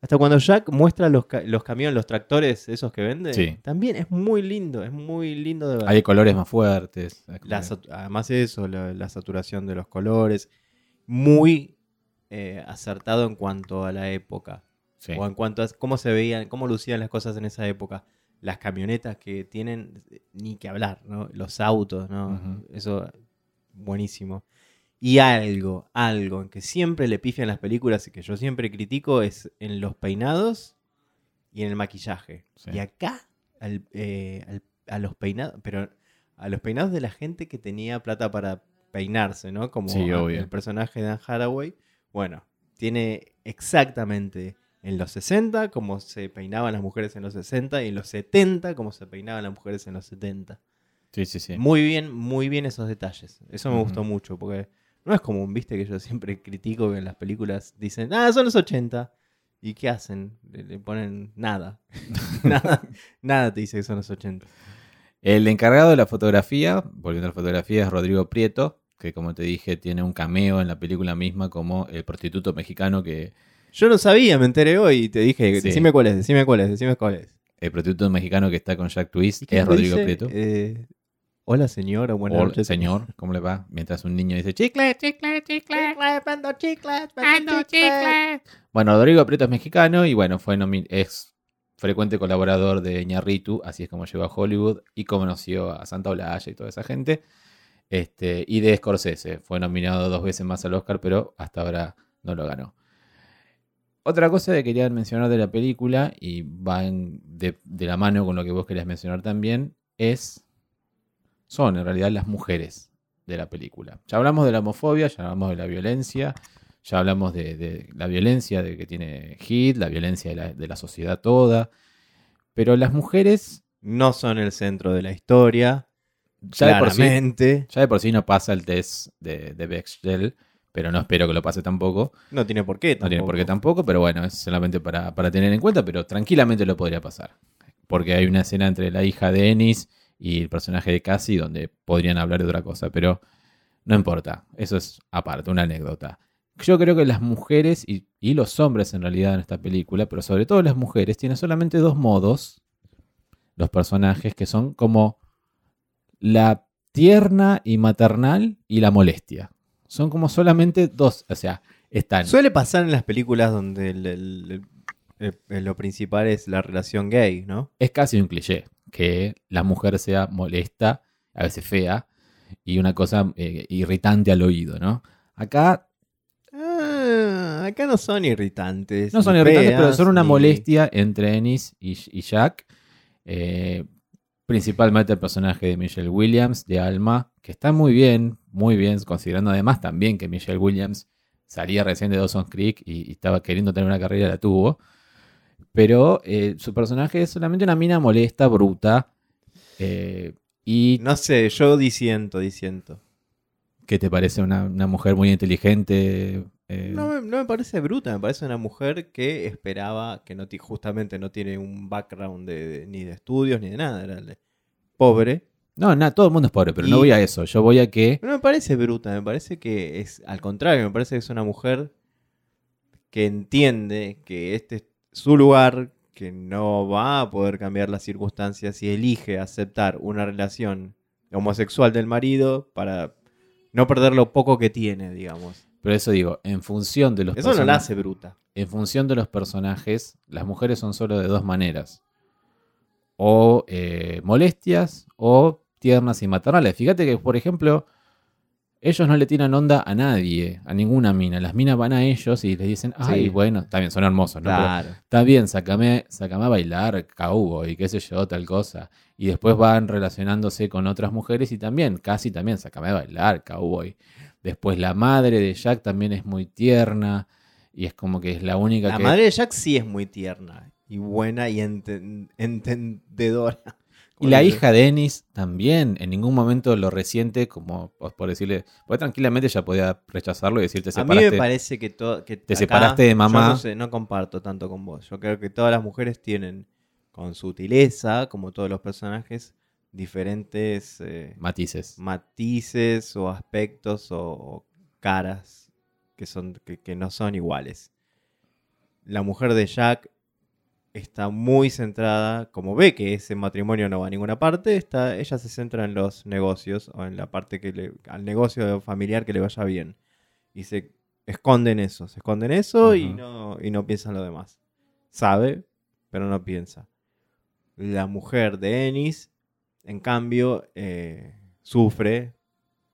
Speaker 2: hasta cuando Jack muestra los, ca- los camiones, los tractores esos que vende,
Speaker 1: Sí.
Speaker 2: también es muy lindo, es muy lindo de ver.
Speaker 1: Hay colores más fuertes.
Speaker 2: La además eso, la, la saturación de los colores, muy eh, acertado en cuanto a la época.
Speaker 1: Sí.
Speaker 2: O en cuanto a cómo se veían, cómo lucían las cosas en esa época. Las camionetas que tienen ni que hablar, ¿no? Los autos, ¿no? Eso, buenísimo. Y algo, algo en que siempre le pifian las películas y que yo siempre critico es en los peinados y en el maquillaje.
Speaker 1: Sí.
Speaker 2: Y acá, al- eh, al- a los peinados, pero a los peinados de la gente que tenía plata para peinarse, ¿no? Como
Speaker 1: Sí,
Speaker 2: a-
Speaker 1: obvio.
Speaker 2: el personaje de Dan Haraway. Bueno, tiene exactamente en los 60, como se peinaban las mujeres en los 60, y en los 70, como se peinaban las mujeres en los 70.
Speaker 1: Sí, sí, sí.
Speaker 2: Muy bien, muy bien esos detalles. Eso me gustó mucho, porque no es común, viste, que yo siempre critico que en las películas dicen, ah, son los 80. ¿Y qué hacen? Le, le ponen nada. nada. Nada te dice que son los 80.
Speaker 1: El encargado de la fotografía, volviendo a la fotografía, es Rodrigo Prieto, que como te dije, tiene un cameo en la película misma como el prostituto mexicano que.
Speaker 2: Yo no sabía, me enteré hoy y te dije,
Speaker 1: Sí.
Speaker 2: decime cuál es, decime cuál es, decime cuál es.
Speaker 1: El prostituto mexicano que está con Jack Twist
Speaker 2: ¿Y qué
Speaker 1: es Rodrigo
Speaker 2: dice?
Speaker 1: Prieto.
Speaker 2: Eh, Hola señora, buenas
Speaker 1: Hola,
Speaker 2: noches.
Speaker 1: señor, ¿cómo le va? Mientras un niño dice chicle, chicle, chicle.
Speaker 2: vendo chicles,
Speaker 1: Ando, chicle. Bueno, Rodrigo Prieto es mexicano y bueno, fue es frecuente colaborador de Iñárritu, así es como llegó a Hollywood y conoció a Santa Olaya y toda esa gente. Este, y de Scorsese, fue nominado dos veces más al Oscar, pero hasta ahora no lo ganó. Otra cosa que quería mencionar de la película, y va en- de, de la mano con lo que vos querías mencionar también, es. Son en realidad las mujeres de la película. Ya hablamos de la homofobia, ya hablamos de la violencia, ya hablamos de, de la violencia de que tiene Hit, la violencia de la, de la sociedad toda. Pero las mujeres,
Speaker 2: No son el centro de la historia,
Speaker 1: ya de, por sí, ya de por sí no pasa el test de, de Bechdel, pero no espero que lo pase tampoco.
Speaker 2: No tiene por qué.
Speaker 1: No tiene por qué
Speaker 2: tampoco.
Speaker 1: tampoco, pero bueno, es solamente para, para tener en cuenta, pero tranquilamente lo podría pasar. Porque hay una escena entre la hija de Ennis y el personaje de Cassie donde podrían hablar de otra cosa, pero no importa, eso es aparte, una anécdota. Yo creo que las mujeres y, y los hombres en realidad en esta película, pero sobre todo las mujeres, tienen solamente dos modos, los personajes, que son como la tierna y maternal y la molestia. Son como solamente dos, o sea, están...
Speaker 2: Suele pasar en las películas donde el- el- el- el- lo principal es la relación gay, ¿no?
Speaker 1: es casi un cliché que la mujer sea molesta, a veces fea, y una cosa eh, irritante al oído, ¿no? Acá
Speaker 2: Ah, acá no son irritantes.
Speaker 1: no son irritantes, pero son una
Speaker 2: ni-
Speaker 1: molestia entre Ennis y, y Jack. Eh, principalmente el personaje de Michelle Williams, de Alma, que está muy bien, muy bien, considerando además también que Michelle Williams salía recién de Dawson's Creek y, y estaba queriendo tener una carrera, la tuvo. Pero eh, su personaje es solamente una mina molesta, bruta. eh, y
Speaker 2: No sé, yo disiento, disiento.
Speaker 1: ¿Qué te parece una, una mujer muy inteligente? eh,
Speaker 2: No me, no me parece bruta, me parece una mujer que esperaba, que no ti- justamente no tiene un background de, de- ni de estudios ni de nada, era pobre.
Speaker 1: no, nada, todo el mundo es pobre, pero no
Speaker 2: Y-
Speaker 1: voy a eso. Yo voy a que
Speaker 2: No me parece bruta, me parece que es al contrario, me parece que es una mujer que entiende que este es su lugar, que no va a poder cambiar las circunstancias y elige aceptar una relación homosexual del marido para no perder lo poco que tiene, digamos.
Speaker 1: Pero eso digo, en función de los
Speaker 2: Eso no la hace bruta.
Speaker 1: en función de los personajes, las mujeres son solo de dos maneras. O eh, molestias o tiernas y maternales. Fíjate que, por ejemplo, ellos no le tiran onda a nadie, a ninguna mina. Las minas van a ellos y les dicen, ay,
Speaker 2: Sí.
Speaker 1: bueno, está bien, son hermosos, ¿no? Pero
Speaker 2: Claro.
Speaker 1: Está bien, sacame, sacame a bailar cowboy, qué sé yo, tal cosa. Y después van relacionándose con otras mujeres y también, casi también, sacame a bailar cowboy. Después la madre de Jack también es muy tierna y es como que es la única
Speaker 2: La
Speaker 1: que...
Speaker 2: madre de Jack sí es muy tierna y buena y enten- entendedora.
Speaker 1: Y la hija de Ennis también en ningún momento lo resiente como por decirle, pues tranquilamente ya podía rechazarlo y decirte
Speaker 2: A mí
Speaker 1: separaste.
Speaker 2: me parece que, que
Speaker 1: te
Speaker 2: acá-
Speaker 1: separaste de mamá.
Speaker 2: Yo no, sé, no comparto tanto con vos. Yo creo que todas las mujeres tienen, con sutileza, como todos los personajes, diferentes eh,
Speaker 1: Matices.
Speaker 2: matices o aspectos o, o caras que, son, que, que no son iguales. La mujer de Jack está muy centrada, como ve que ese matrimonio no va a ninguna parte, está, ella se centra en los negocios o en la parte que le, al negocio familiar que le vaya bien. Y se esconde en eso, se esconde en eso y, no, y no piensa en lo demás. Sabe, pero no piensa. La mujer de Ennis, en cambio, eh, sufre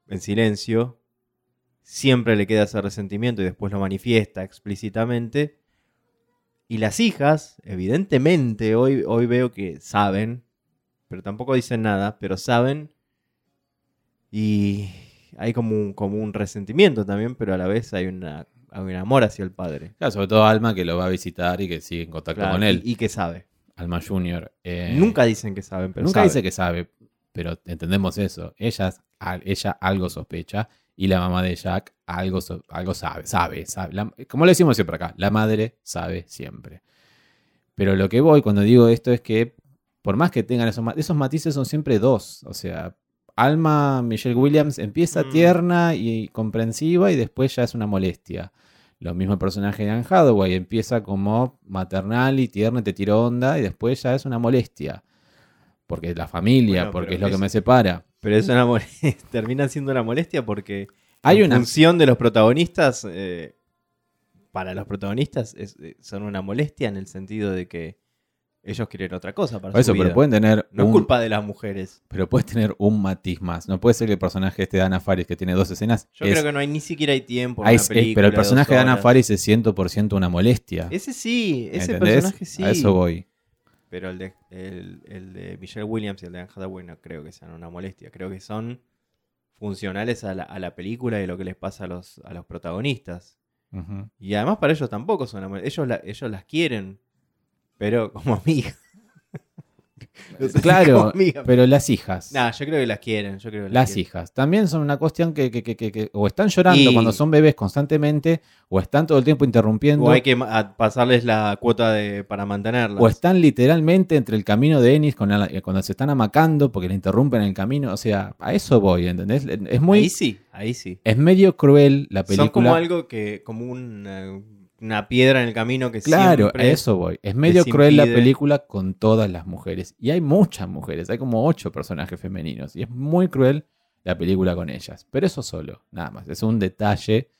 Speaker 2: en silencio, siempre le queda ese resentimiento y después lo manifiesta explícitamente. Y las hijas, evidentemente, hoy, hoy veo que saben, pero tampoco dicen nada, pero saben. Y hay como un, como un resentimiento también, pero a la vez hay una hay un amor hacia el padre.
Speaker 1: Claro, sobre todo Alma que lo va a visitar y que sigue en contacto
Speaker 2: Claro,
Speaker 1: con él.
Speaker 2: Y, y que sabe.
Speaker 1: Alma Junior. eh,
Speaker 2: Nunca dicen que saben, pero
Speaker 1: nunca
Speaker 2: sabe.
Speaker 1: dice que sabe, pero entendemos eso. Ella, ella algo sospecha y la mamá de Jack algo, algo sabe, sabe, sabe. La- como le decimos siempre acá, la madre sabe siempre. Pero lo que voy cuando digo esto es que por más que tengan esos, esos matices son siempre dos. O sea, Alma Michelle Williams empieza
Speaker 2: Mm.
Speaker 1: tierna y comprensiva y después ya es una molestia. Lo mismo el personaje de Anne Hathaway, empieza como maternal y tierna, y te tira onda y después ya es una molestia. Porque es la familia,
Speaker 2: Bueno,
Speaker 1: porque es lo que me separa.
Speaker 2: Pero es una mole- termina siendo una molestia porque
Speaker 1: Hay una...
Speaker 2: función de los protagonistas, eh, para los protagonistas es- eh, son una molestia en el sentido de que ellos quieren otra cosa para
Speaker 1: Por eso,
Speaker 2: su vida.
Speaker 1: pero pueden tener
Speaker 2: No es culpa de las mujeres.
Speaker 1: pero puedes tener un matiz más. No puede ser que el personaje este de Ana Faris, que tiene dos escenas,
Speaker 2: Yo
Speaker 1: es-
Speaker 2: creo que no hay ni siquiera hay tiempo. en
Speaker 1: hay-
Speaker 2: una
Speaker 1: es-
Speaker 2: película
Speaker 1: pero el personaje de Ana. Faris es 100% una molestia.
Speaker 2: Ese sí, ese
Speaker 1: ¿entendés?
Speaker 2: personaje sí.
Speaker 1: A eso voy.
Speaker 2: Pero el de, el, el de Michelle Williams y el de Anne Hathaway no creo que sean una molestia. Creo que son funcionales a la, a la película y lo que les pasa a los, a los protagonistas. Y además para ellos tampoco son una molestia. Ellos, la- ellos las quieren, pero como amigas.
Speaker 1: Claro, pero las hijas.
Speaker 2: Nah, yo creo que las quieren. Yo creo que las,
Speaker 1: hijas. También son una cuestión que, que- que- que- o están llorando
Speaker 2: Y-
Speaker 1: cuando son bebés constantemente, o están todo el tiempo interrumpiendo,
Speaker 2: O hay que pasarles la cuota de, para mantenerlas.
Speaker 1: o están literalmente entre el camino de Ennis con la- eh, cuando se están amacando porque le interrumpen el camino. O sea, a eso voy, ¿entendés? Es muy.
Speaker 2: Ahí sí, ahí sí.
Speaker 1: Es medio cruel la película.
Speaker 2: Son como algo que, como una, una piedra en el camino que
Speaker 1: Claro, a eso voy. Es medio cruel la película con todas las mujeres. Y hay muchas mujeres, hay como ocho personajes femeninos. Y es muy cruel la película con ellas. Pero eso solo, nada más. Es un detalle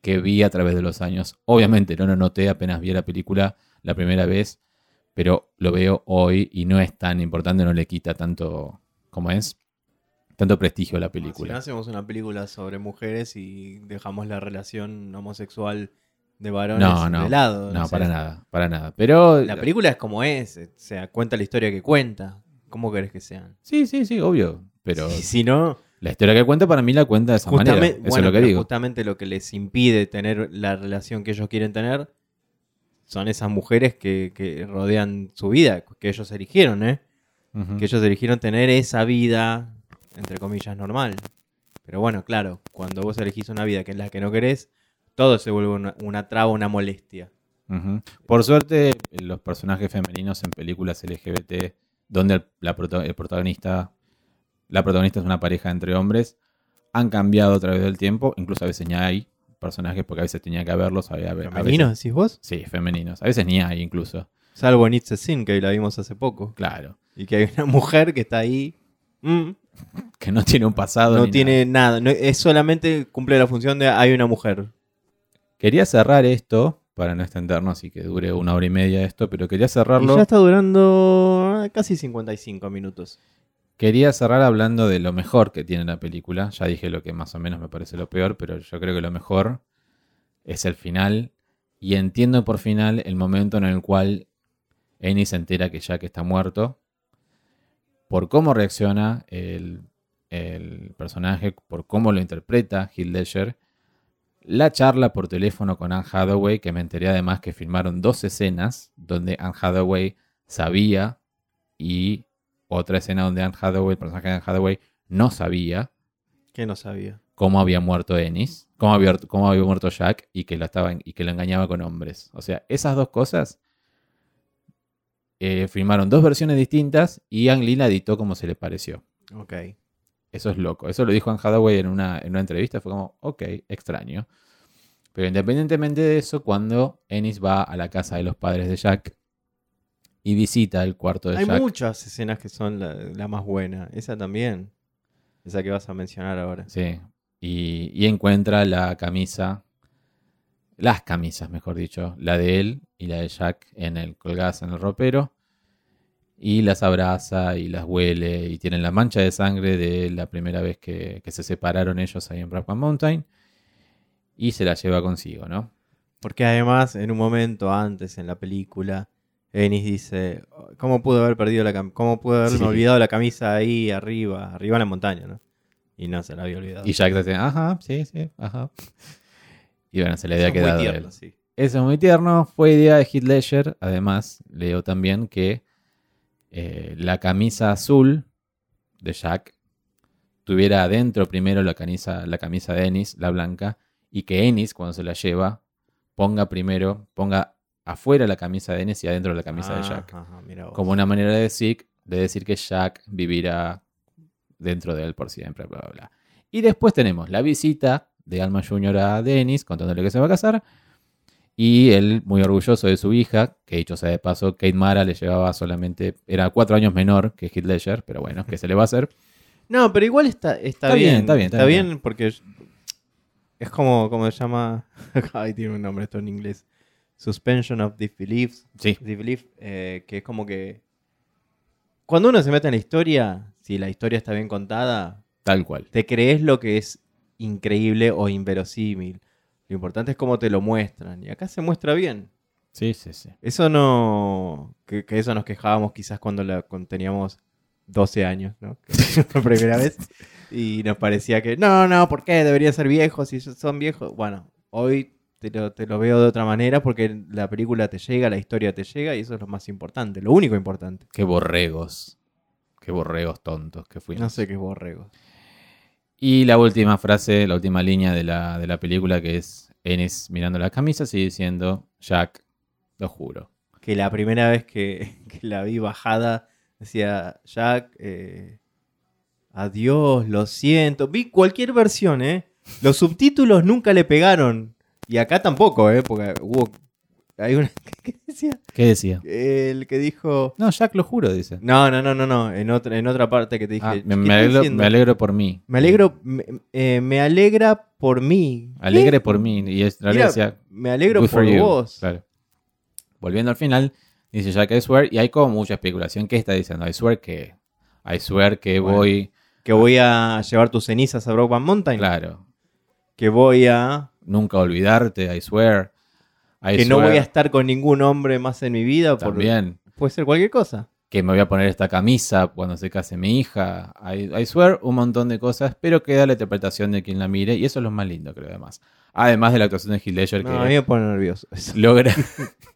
Speaker 1: que vi a través de los años. Obviamente no lo noté apenas vi la película la primera vez, pero lo veo hoy y no es tan importante, no le quita tanto, como es, tanto prestigio a la
Speaker 2: Si no
Speaker 1: película.
Speaker 2: hacemos una película sobre mujeres y dejamos la relación homosexual de varones
Speaker 1: No, no,
Speaker 2: de lado.
Speaker 1: No,
Speaker 2: sé.
Speaker 1: para nada, para nada. Pero...
Speaker 2: La película es como es, o sea, cuenta la historia que cuenta. ¿Cómo querés que sean?
Speaker 1: Sí, sí, sí, obvio. Pero
Speaker 2: Si, si no,
Speaker 1: la historia que cuenta para mí la cuenta de esa manera. Eso
Speaker 2: bueno,
Speaker 1: es lo que digo.
Speaker 2: justamente lo que les impide tener la relación que ellos quieren tener son esas mujeres que, que rodean su vida, que ellos eligieron, ¿eh? Que ellos eligieron tener esa vida, entre comillas, normal. Pero bueno, claro, cuando vos elegís una vida que es la que no querés, todo se vuelve una, una traba, una molestia.
Speaker 1: Por suerte, los personajes femeninos en películas LGBT, donde el, la prota- el protagonista, la protagonista es una pareja entre hombres, han cambiado a través del tiempo. Incluso a veces ni hay personajes, porque a veces tenía que haberlos. había- a veces-
Speaker 2: ¿Femeninos decís vos?
Speaker 1: sí, femeninos. A veces ni hay incluso.
Speaker 2: Salvo en It's a Sin, que la vimos hace poco.
Speaker 1: Claro.
Speaker 2: Y que hay una mujer que está ahí. mm,
Speaker 1: Que no tiene un pasado.
Speaker 2: no
Speaker 1: ni
Speaker 2: tiene nada. no- es solamente cumple la función de hay una mujer.
Speaker 1: Quería cerrar esto, para no extendernos y que dure una hora y media esto, pero quería
Speaker 2: Y
Speaker 1: cerrarlo.
Speaker 2: ya está durando ah, casi 55 minutos.
Speaker 1: Quería cerrar hablando de lo mejor que tiene la película. Ya dije lo que más o menos me parece lo peor, pero yo creo que lo mejor es el final. Y entiendo por final el momento en el cual Annie se entera que Jack está muerto. Por cómo reacciona el, el personaje, por cómo lo interpreta Heath Ledger. La charla por teléfono con Anne Hathaway, que me enteré además que filmaron dos escenas donde Anne Hathaway sabía y otra escena donde Anne Hathaway, el personaje de Anne Hathaway, no sabía
Speaker 2: Que no sabía.
Speaker 1: cómo había muerto Ennis, cómo había, cómo había muerto Jack y que, lo estaba, y que lo engañaba con hombres. O sea, esas dos cosas eh, filmaron dos versiones distintas y Ang Lee la editó como se le pareció.
Speaker 2: Ok.
Speaker 1: Eso es loco. Eso lo dijo Anne Hathaway en una, en una entrevista. Fue como, ok, extraño. Pero independientemente de eso, cuando Ennis va a la casa de los padres de Jack y visita el cuarto de
Speaker 2: Hay
Speaker 1: Jack.
Speaker 2: muchas escenas que son la, la más buena. Esa también. Esa que vas a mencionar ahora.
Speaker 1: Sí. Y, y encuentra la camisa, las camisas, mejor dicho, la de él y la de Jack en el colgadas en el ropero. Y las abraza y las huele y tienen la mancha de sangre de la primera vez que, que se separaron ellos ahí en Blackman Mountain. Y se la lleva consigo, ¿no?
Speaker 2: Porque además, en un momento antes en la película, Ennis dice: ¿Cómo pudo haber perdido la camisa? ¿Cómo pudo haberme
Speaker 1: Sí.
Speaker 2: olvidado la camisa ahí arriba? Arriba en la montaña, ¿no? Y no se la había olvidado.
Speaker 1: Y Jack dice, ajá, sí, sí, ajá. Y bueno, se le había
Speaker 2: Eso es muy
Speaker 1: quedado a él.
Speaker 2: tierno, sí.
Speaker 1: Eso es muy tierno. Fue idea de Heath Ledger. Además, leo también que eh, la camisa azul de Jack tuviera adentro primero la camisa, la camisa de Ennis, la blanca, y que Ennis, cuando se la lleva, ponga primero, ponga afuera la camisa de Ennis y adentro la camisa de
Speaker 2: Ah,
Speaker 1: Jack.
Speaker 2: ajá, vos.
Speaker 1: Como una manera de decir, de decir que Jack vivirá dentro de él por siempre, bla, bla, bla. Y después tenemos la visita de Alma Jr. a Dennis, contándole que se va a casar. Y él, muy orgulloso de su hija, que dicho sea de paso, Kate Mara le llevaba solamente, era cuatro años menor que Heath Ledger, pero bueno, ¿qué se le va a hacer?
Speaker 2: No, pero igual está, está,
Speaker 1: Está bien,
Speaker 2: bien,
Speaker 1: está bien, está
Speaker 2: Está
Speaker 1: bien.
Speaker 2: bien porque es como, como se llama. Ay, tiene un nombre esto en inglés. Suspension of disbelief.
Speaker 1: Sí.
Speaker 2: disbelief, eh, que es como que. Cuando uno se mete en la historia, si la historia está bien contada,
Speaker 1: Tal cual.
Speaker 2: te crees lo que es increíble o inverosímil. Lo importante es cómo te lo muestran. Y acá se muestra bien.
Speaker 1: Sí, sí, sí.
Speaker 2: Eso no. Que, que eso nos quejábamos quizás cuando, la, cuando teníamos 12 años, ¿no? Por primera vez. Y nos parecía que. No, no, ¿por qué? Deberían ser viejos si son viejos. Bueno, hoy te lo, te lo veo de otra manera porque la película te llega, la historia te llega y eso es lo más importante, lo único importante.
Speaker 1: Qué borregos. Qué borregos tontos que fuimos.
Speaker 2: No sé qué es borrego.
Speaker 1: Y la última frase, la última línea de la, de la película, que es Ennis mirando la camisa, sigue diciendo, Jack, lo juro.
Speaker 2: Que la primera vez que, la vi bajada decía, Jack, eh, adiós, lo siento. Vi cualquier versión, ¿eh? Los subtítulos nunca le pegaron. Y acá tampoco, ¿eh? Porque hubo... Hay una... ¿Qué decía?
Speaker 1: ¿Qué decía?
Speaker 2: El que dijo...
Speaker 1: No, Jack, lo juro, dice.
Speaker 2: No, no, no, no, no. En otra, en otra parte que te dije...
Speaker 1: Ah,
Speaker 2: ¿qué
Speaker 1: me, alegro,
Speaker 2: diciendo?
Speaker 1: me alegro por mí.
Speaker 2: Me alegro... Me, eh, me alegra por mí. ¿Qué?
Speaker 1: Alegre por mí. Y es, la
Speaker 2: Mira,
Speaker 1: decía,
Speaker 2: me alegro
Speaker 1: "Good
Speaker 2: por
Speaker 1: for you".
Speaker 2: vos.
Speaker 1: Claro. Volviendo al final, dice Jack, I swear, y hay como mucha especulación. ¿Qué está diciendo? I swear que... I swear que
Speaker 2: Bueno.
Speaker 1: voy...
Speaker 2: Que voy a llevar tus cenizas a Brokeback Mountain.
Speaker 1: Claro.
Speaker 2: Que voy a...
Speaker 1: Nunca olvidarte, I swear. I
Speaker 2: que no voy a estar con ningún hombre más en mi vida. Por,
Speaker 1: También.
Speaker 2: Puede ser cualquier cosa.
Speaker 1: que me voy a poner esta camisa cuando se case mi hija. I, I swear, un montón de cosas, pero queda la interpretación de quien la mire y eso es lo más lindo, creo, además. Además de la actuación de Heath Ledger
Speaker 2: No, a mí
Speaker 1: que
Speaker 2: me pone nervioso. eso.
Speaker 1: logra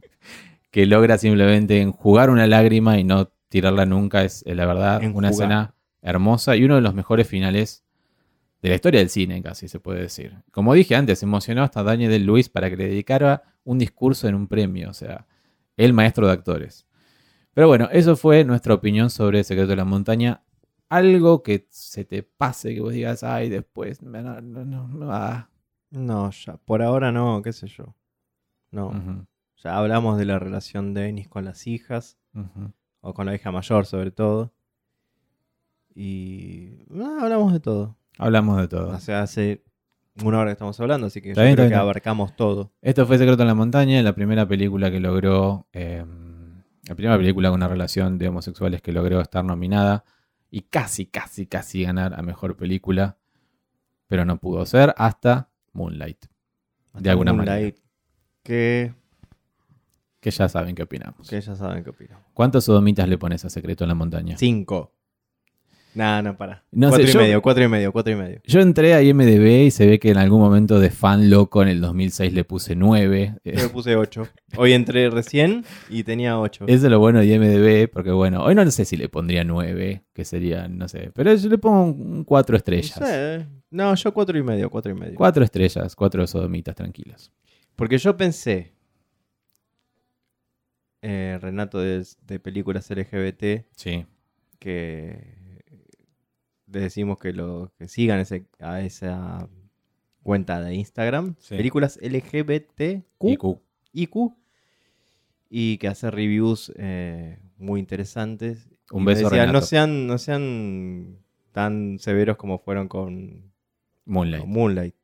Speaker 1: que logra simplemente enjugar una lágrima y no tirarla nunca, es, la verdad una escena hermosa y uno de los mejores finales de la historia del cine, casi se puede decir. Como dije antes, emocionó hasta Daniel Luis para que le dedicara un discurso en un premio, o sea, el maestro de actores. Pero bueno, eso fue nuestra opinión sobre Secreto de la Montaña. Algo que se te pase, que vos digas, ay, después, no, no, no, no, ah".
Speaker 2: No, ya. Por ahora no, qué sé yo. No. Ya hablamos de la relación de Ennis con las hijas. O con la hija mayor, sobre todo. Y. no, hablamos de todo.
Speaker 1: Hablamos de todo.
Speaker 2: O sea, hace una hora que estamos hablando, así que yo
Speaker 1: bien,
Speaker 2: creo que abarcamos todo.
Speaker 1: Esto fue Secreto en la Montaña, la primera película que logró, eh, la primera película con una relación de homosexuales que logró estar nominada y casi, casi, casi ganar a mejor película, pero no pudo ser hasta Moonlight, de alguna
Speaker 2: Moonlight, Que,
Speaker 1: que ya saben qué opinamos.
Speaker 2: que ya saben qué opinamos.
Speaker 1: ¿Cuántos sodomitas le pones a Secreto en la Montaña?
Speaker 2: Cinco. Nah, no, para.
Speaker 1: No
Speaker 2: cuatro
Speaker 1: sé,
Speaker 2: y
Speaker 1: yo-
Speaker 2: medio, cuatro y medio, cuatro y medio.
Speaker 1: Yo entré a IMDB y se ve que en algún momento de fan loco en el 2006 le puse 9.
Speaker 2: Yo le puse ocho. Hoy entré recién y tenía ocho.
Speaker 1: Eso es lo bueno de IMDB, porque bueno, hoy no sé si le pondría 9, que serían, no sé, pero yo le pongo 4
Speaker 2: No
Speaker 1: estrellas.
Speaker 2: sé. No, yo cuatro y medio, cuatro y medio.
Speaker 1: 4 estrellas, 4 sodomitas tranquilas.
Speaker 2: Porque yo pensé, eh, Renato, de, de películas LGBT,
Speaker 1: Sí.
Speaker 2: que le decimos que lo que sigan ese, a esa cuenta de Instagram,
Speaker 1: Sí.
Speaker 2: películas LGBTQ
Speaker 1: IQ.
Speaker 2: IQ, y que hace reviews eh, muy interesantes.
Speaker 1: Un
Speaker 2: Y
Speaker 1: beso,
Speaker 2: decía,
Speaker 1: Renato.
Speaker 2: no sean, no sean tan severos como fueron con,
Speaker 1: Moonlight.
Speaker 2: con Moonlight.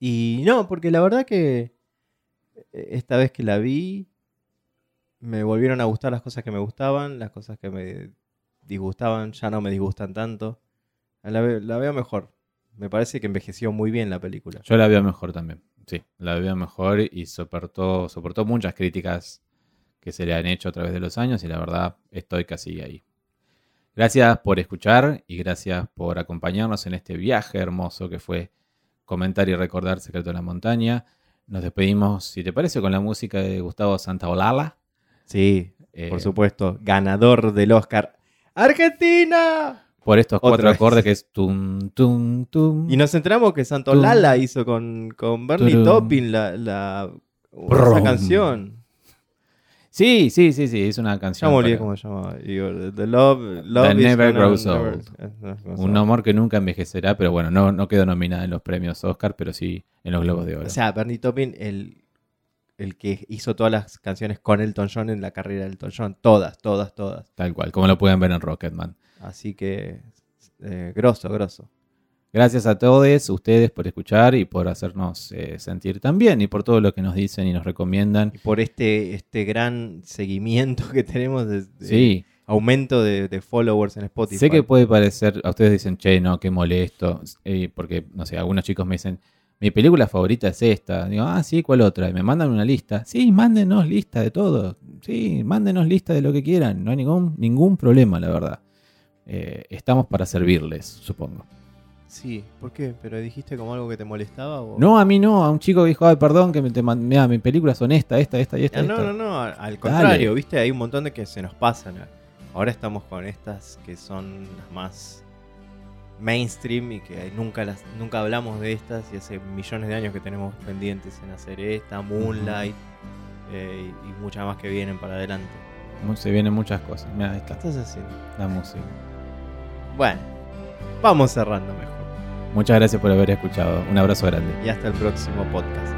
Speaker 2: Y no, porque la verdad que eh, esta vez que la vi, me volvieron a gustar las cosas que me gustaban, las cosas que me disgustaban ya no me disgustan tanto. La, ve- la veo mejor. Me parece que envejeció muy bien la película.
Speaker 1: Yo la veo mejor también. Sí, la veo mejor y soportó, soportó muchas críticas que se le han hecho a través de los años y la verdad estoy casi ahí. Gracias por escuchar y gracias por acompañarnos en este viaje hermoso que fue comentar y recordar Secreto de la Montaña. Nos despedimos, si te parece, con la música de Gustavo Santaolalla.
Speaker 2: Sí,
Speaker 1: Eh,
Speaker 2: por supuesto. Ganador del Oscar. ¡Argentina!
Speaker 1: Por estos
Speaker 2: Otra
Speaker 1: cuatro
Speaker 2: vez.
Speaker 1: acordes que es tum, tum, tum.
Speaker 2: Y nos enteramos que Santo Lala hizo con, con Bernie
Speaker 1: Turum.
Speaker 2: Taupin la, la esa
Speaker 1: Brum.
Speaker 2: canción.
Speaker 1: Sí, sí, sí, sí, es una
Speaker 2: Ya
Speaker 1: canción.
Speaker 2: me olvidé
Speaker 1: para-
Speaker 2: cómo se llamaba. Digo, The Love, love
Speaker 1: That
Speaker 2: is
Speaker 1: never
Speaker 2: gonna
Speaker 1: grows
Speaker 2: never-
Speaker 1: old.
Speaker 2: eh, no, no,
Speaker 1: Un
Speaker 2: no.
Speaker 1: amor que nunca envejecerá, pero bueno, no, no quedó nominada en los premios Oscar, pero sí en los Globos de Oro.
Speaker 2: O sea, Bernie Taupin, el, el que hizo todas las canciones con Elton John en la carrera de Elton John. Todas, todas, todas.
Speaker 1: Tal cual, como lo pueden ver en Rocketman.
Speaker 2: Así que, eh, grosso, grosso.
Speaker 1: Gracias a todos ustedes por escuchar y por hacernos eh, sentir tan bien y por todo lo que nos dicen y nos recomiendan.
Speaker 2: Y por este, este gran seguimiento que tenemos de, de
Speaker 1: Sí,
Speaker 2: aumento de, de followers en Spotify.
Speaker 1: sé que puede parecer, a ustedes dicen, che, no, qué molesto, eh, porque, no sé, algunos chicos me dicen, mi película favorita es esta. Digo, ah, sí, ¿cuál otra? Y me mandan una lista. Sí, mándenos lista de todo. Sí, mándenos lista de lo que quieran. No hay ningún, ningún problema, la verdad. Eh, estamos para servirles, supongo.
Speaker 2: Sí, ¿por qué? ¿Pero dijiste como algo que te molestaba? O...
Speaker 1: No, a mí no, a un chico que dijo, ay, perdón, que me, te man- mirá, mis películas son esta, esta, esta y esta.
Speaker 2: Ah, no,
Speaker 1: esta".
Speaker 2: no, no, al al contrario, viste, hay un montón de que se nos pasan. Ahora estamos con estas que son las más mainstream y que nunca las nunca hablamos de estas y hace millones de años que tenemos pendientes en hacer esta, Moonlight eh, y, y muchas más que vienen para adelante.
Speaker 1: Se vienen muchas cosas. Mira, ahí
Speaker 2: ¿Qué
Speaker 1: está,
Speaker 2: estás haciendo?
Speaker 1: la música.
Speaker 2: Bueno, vamos cerrando mejor.
Speaker 1: Muchas gracias por haber escuchado. Un abrazo grande.
Speaker 2: Y hasta el próximo podcast.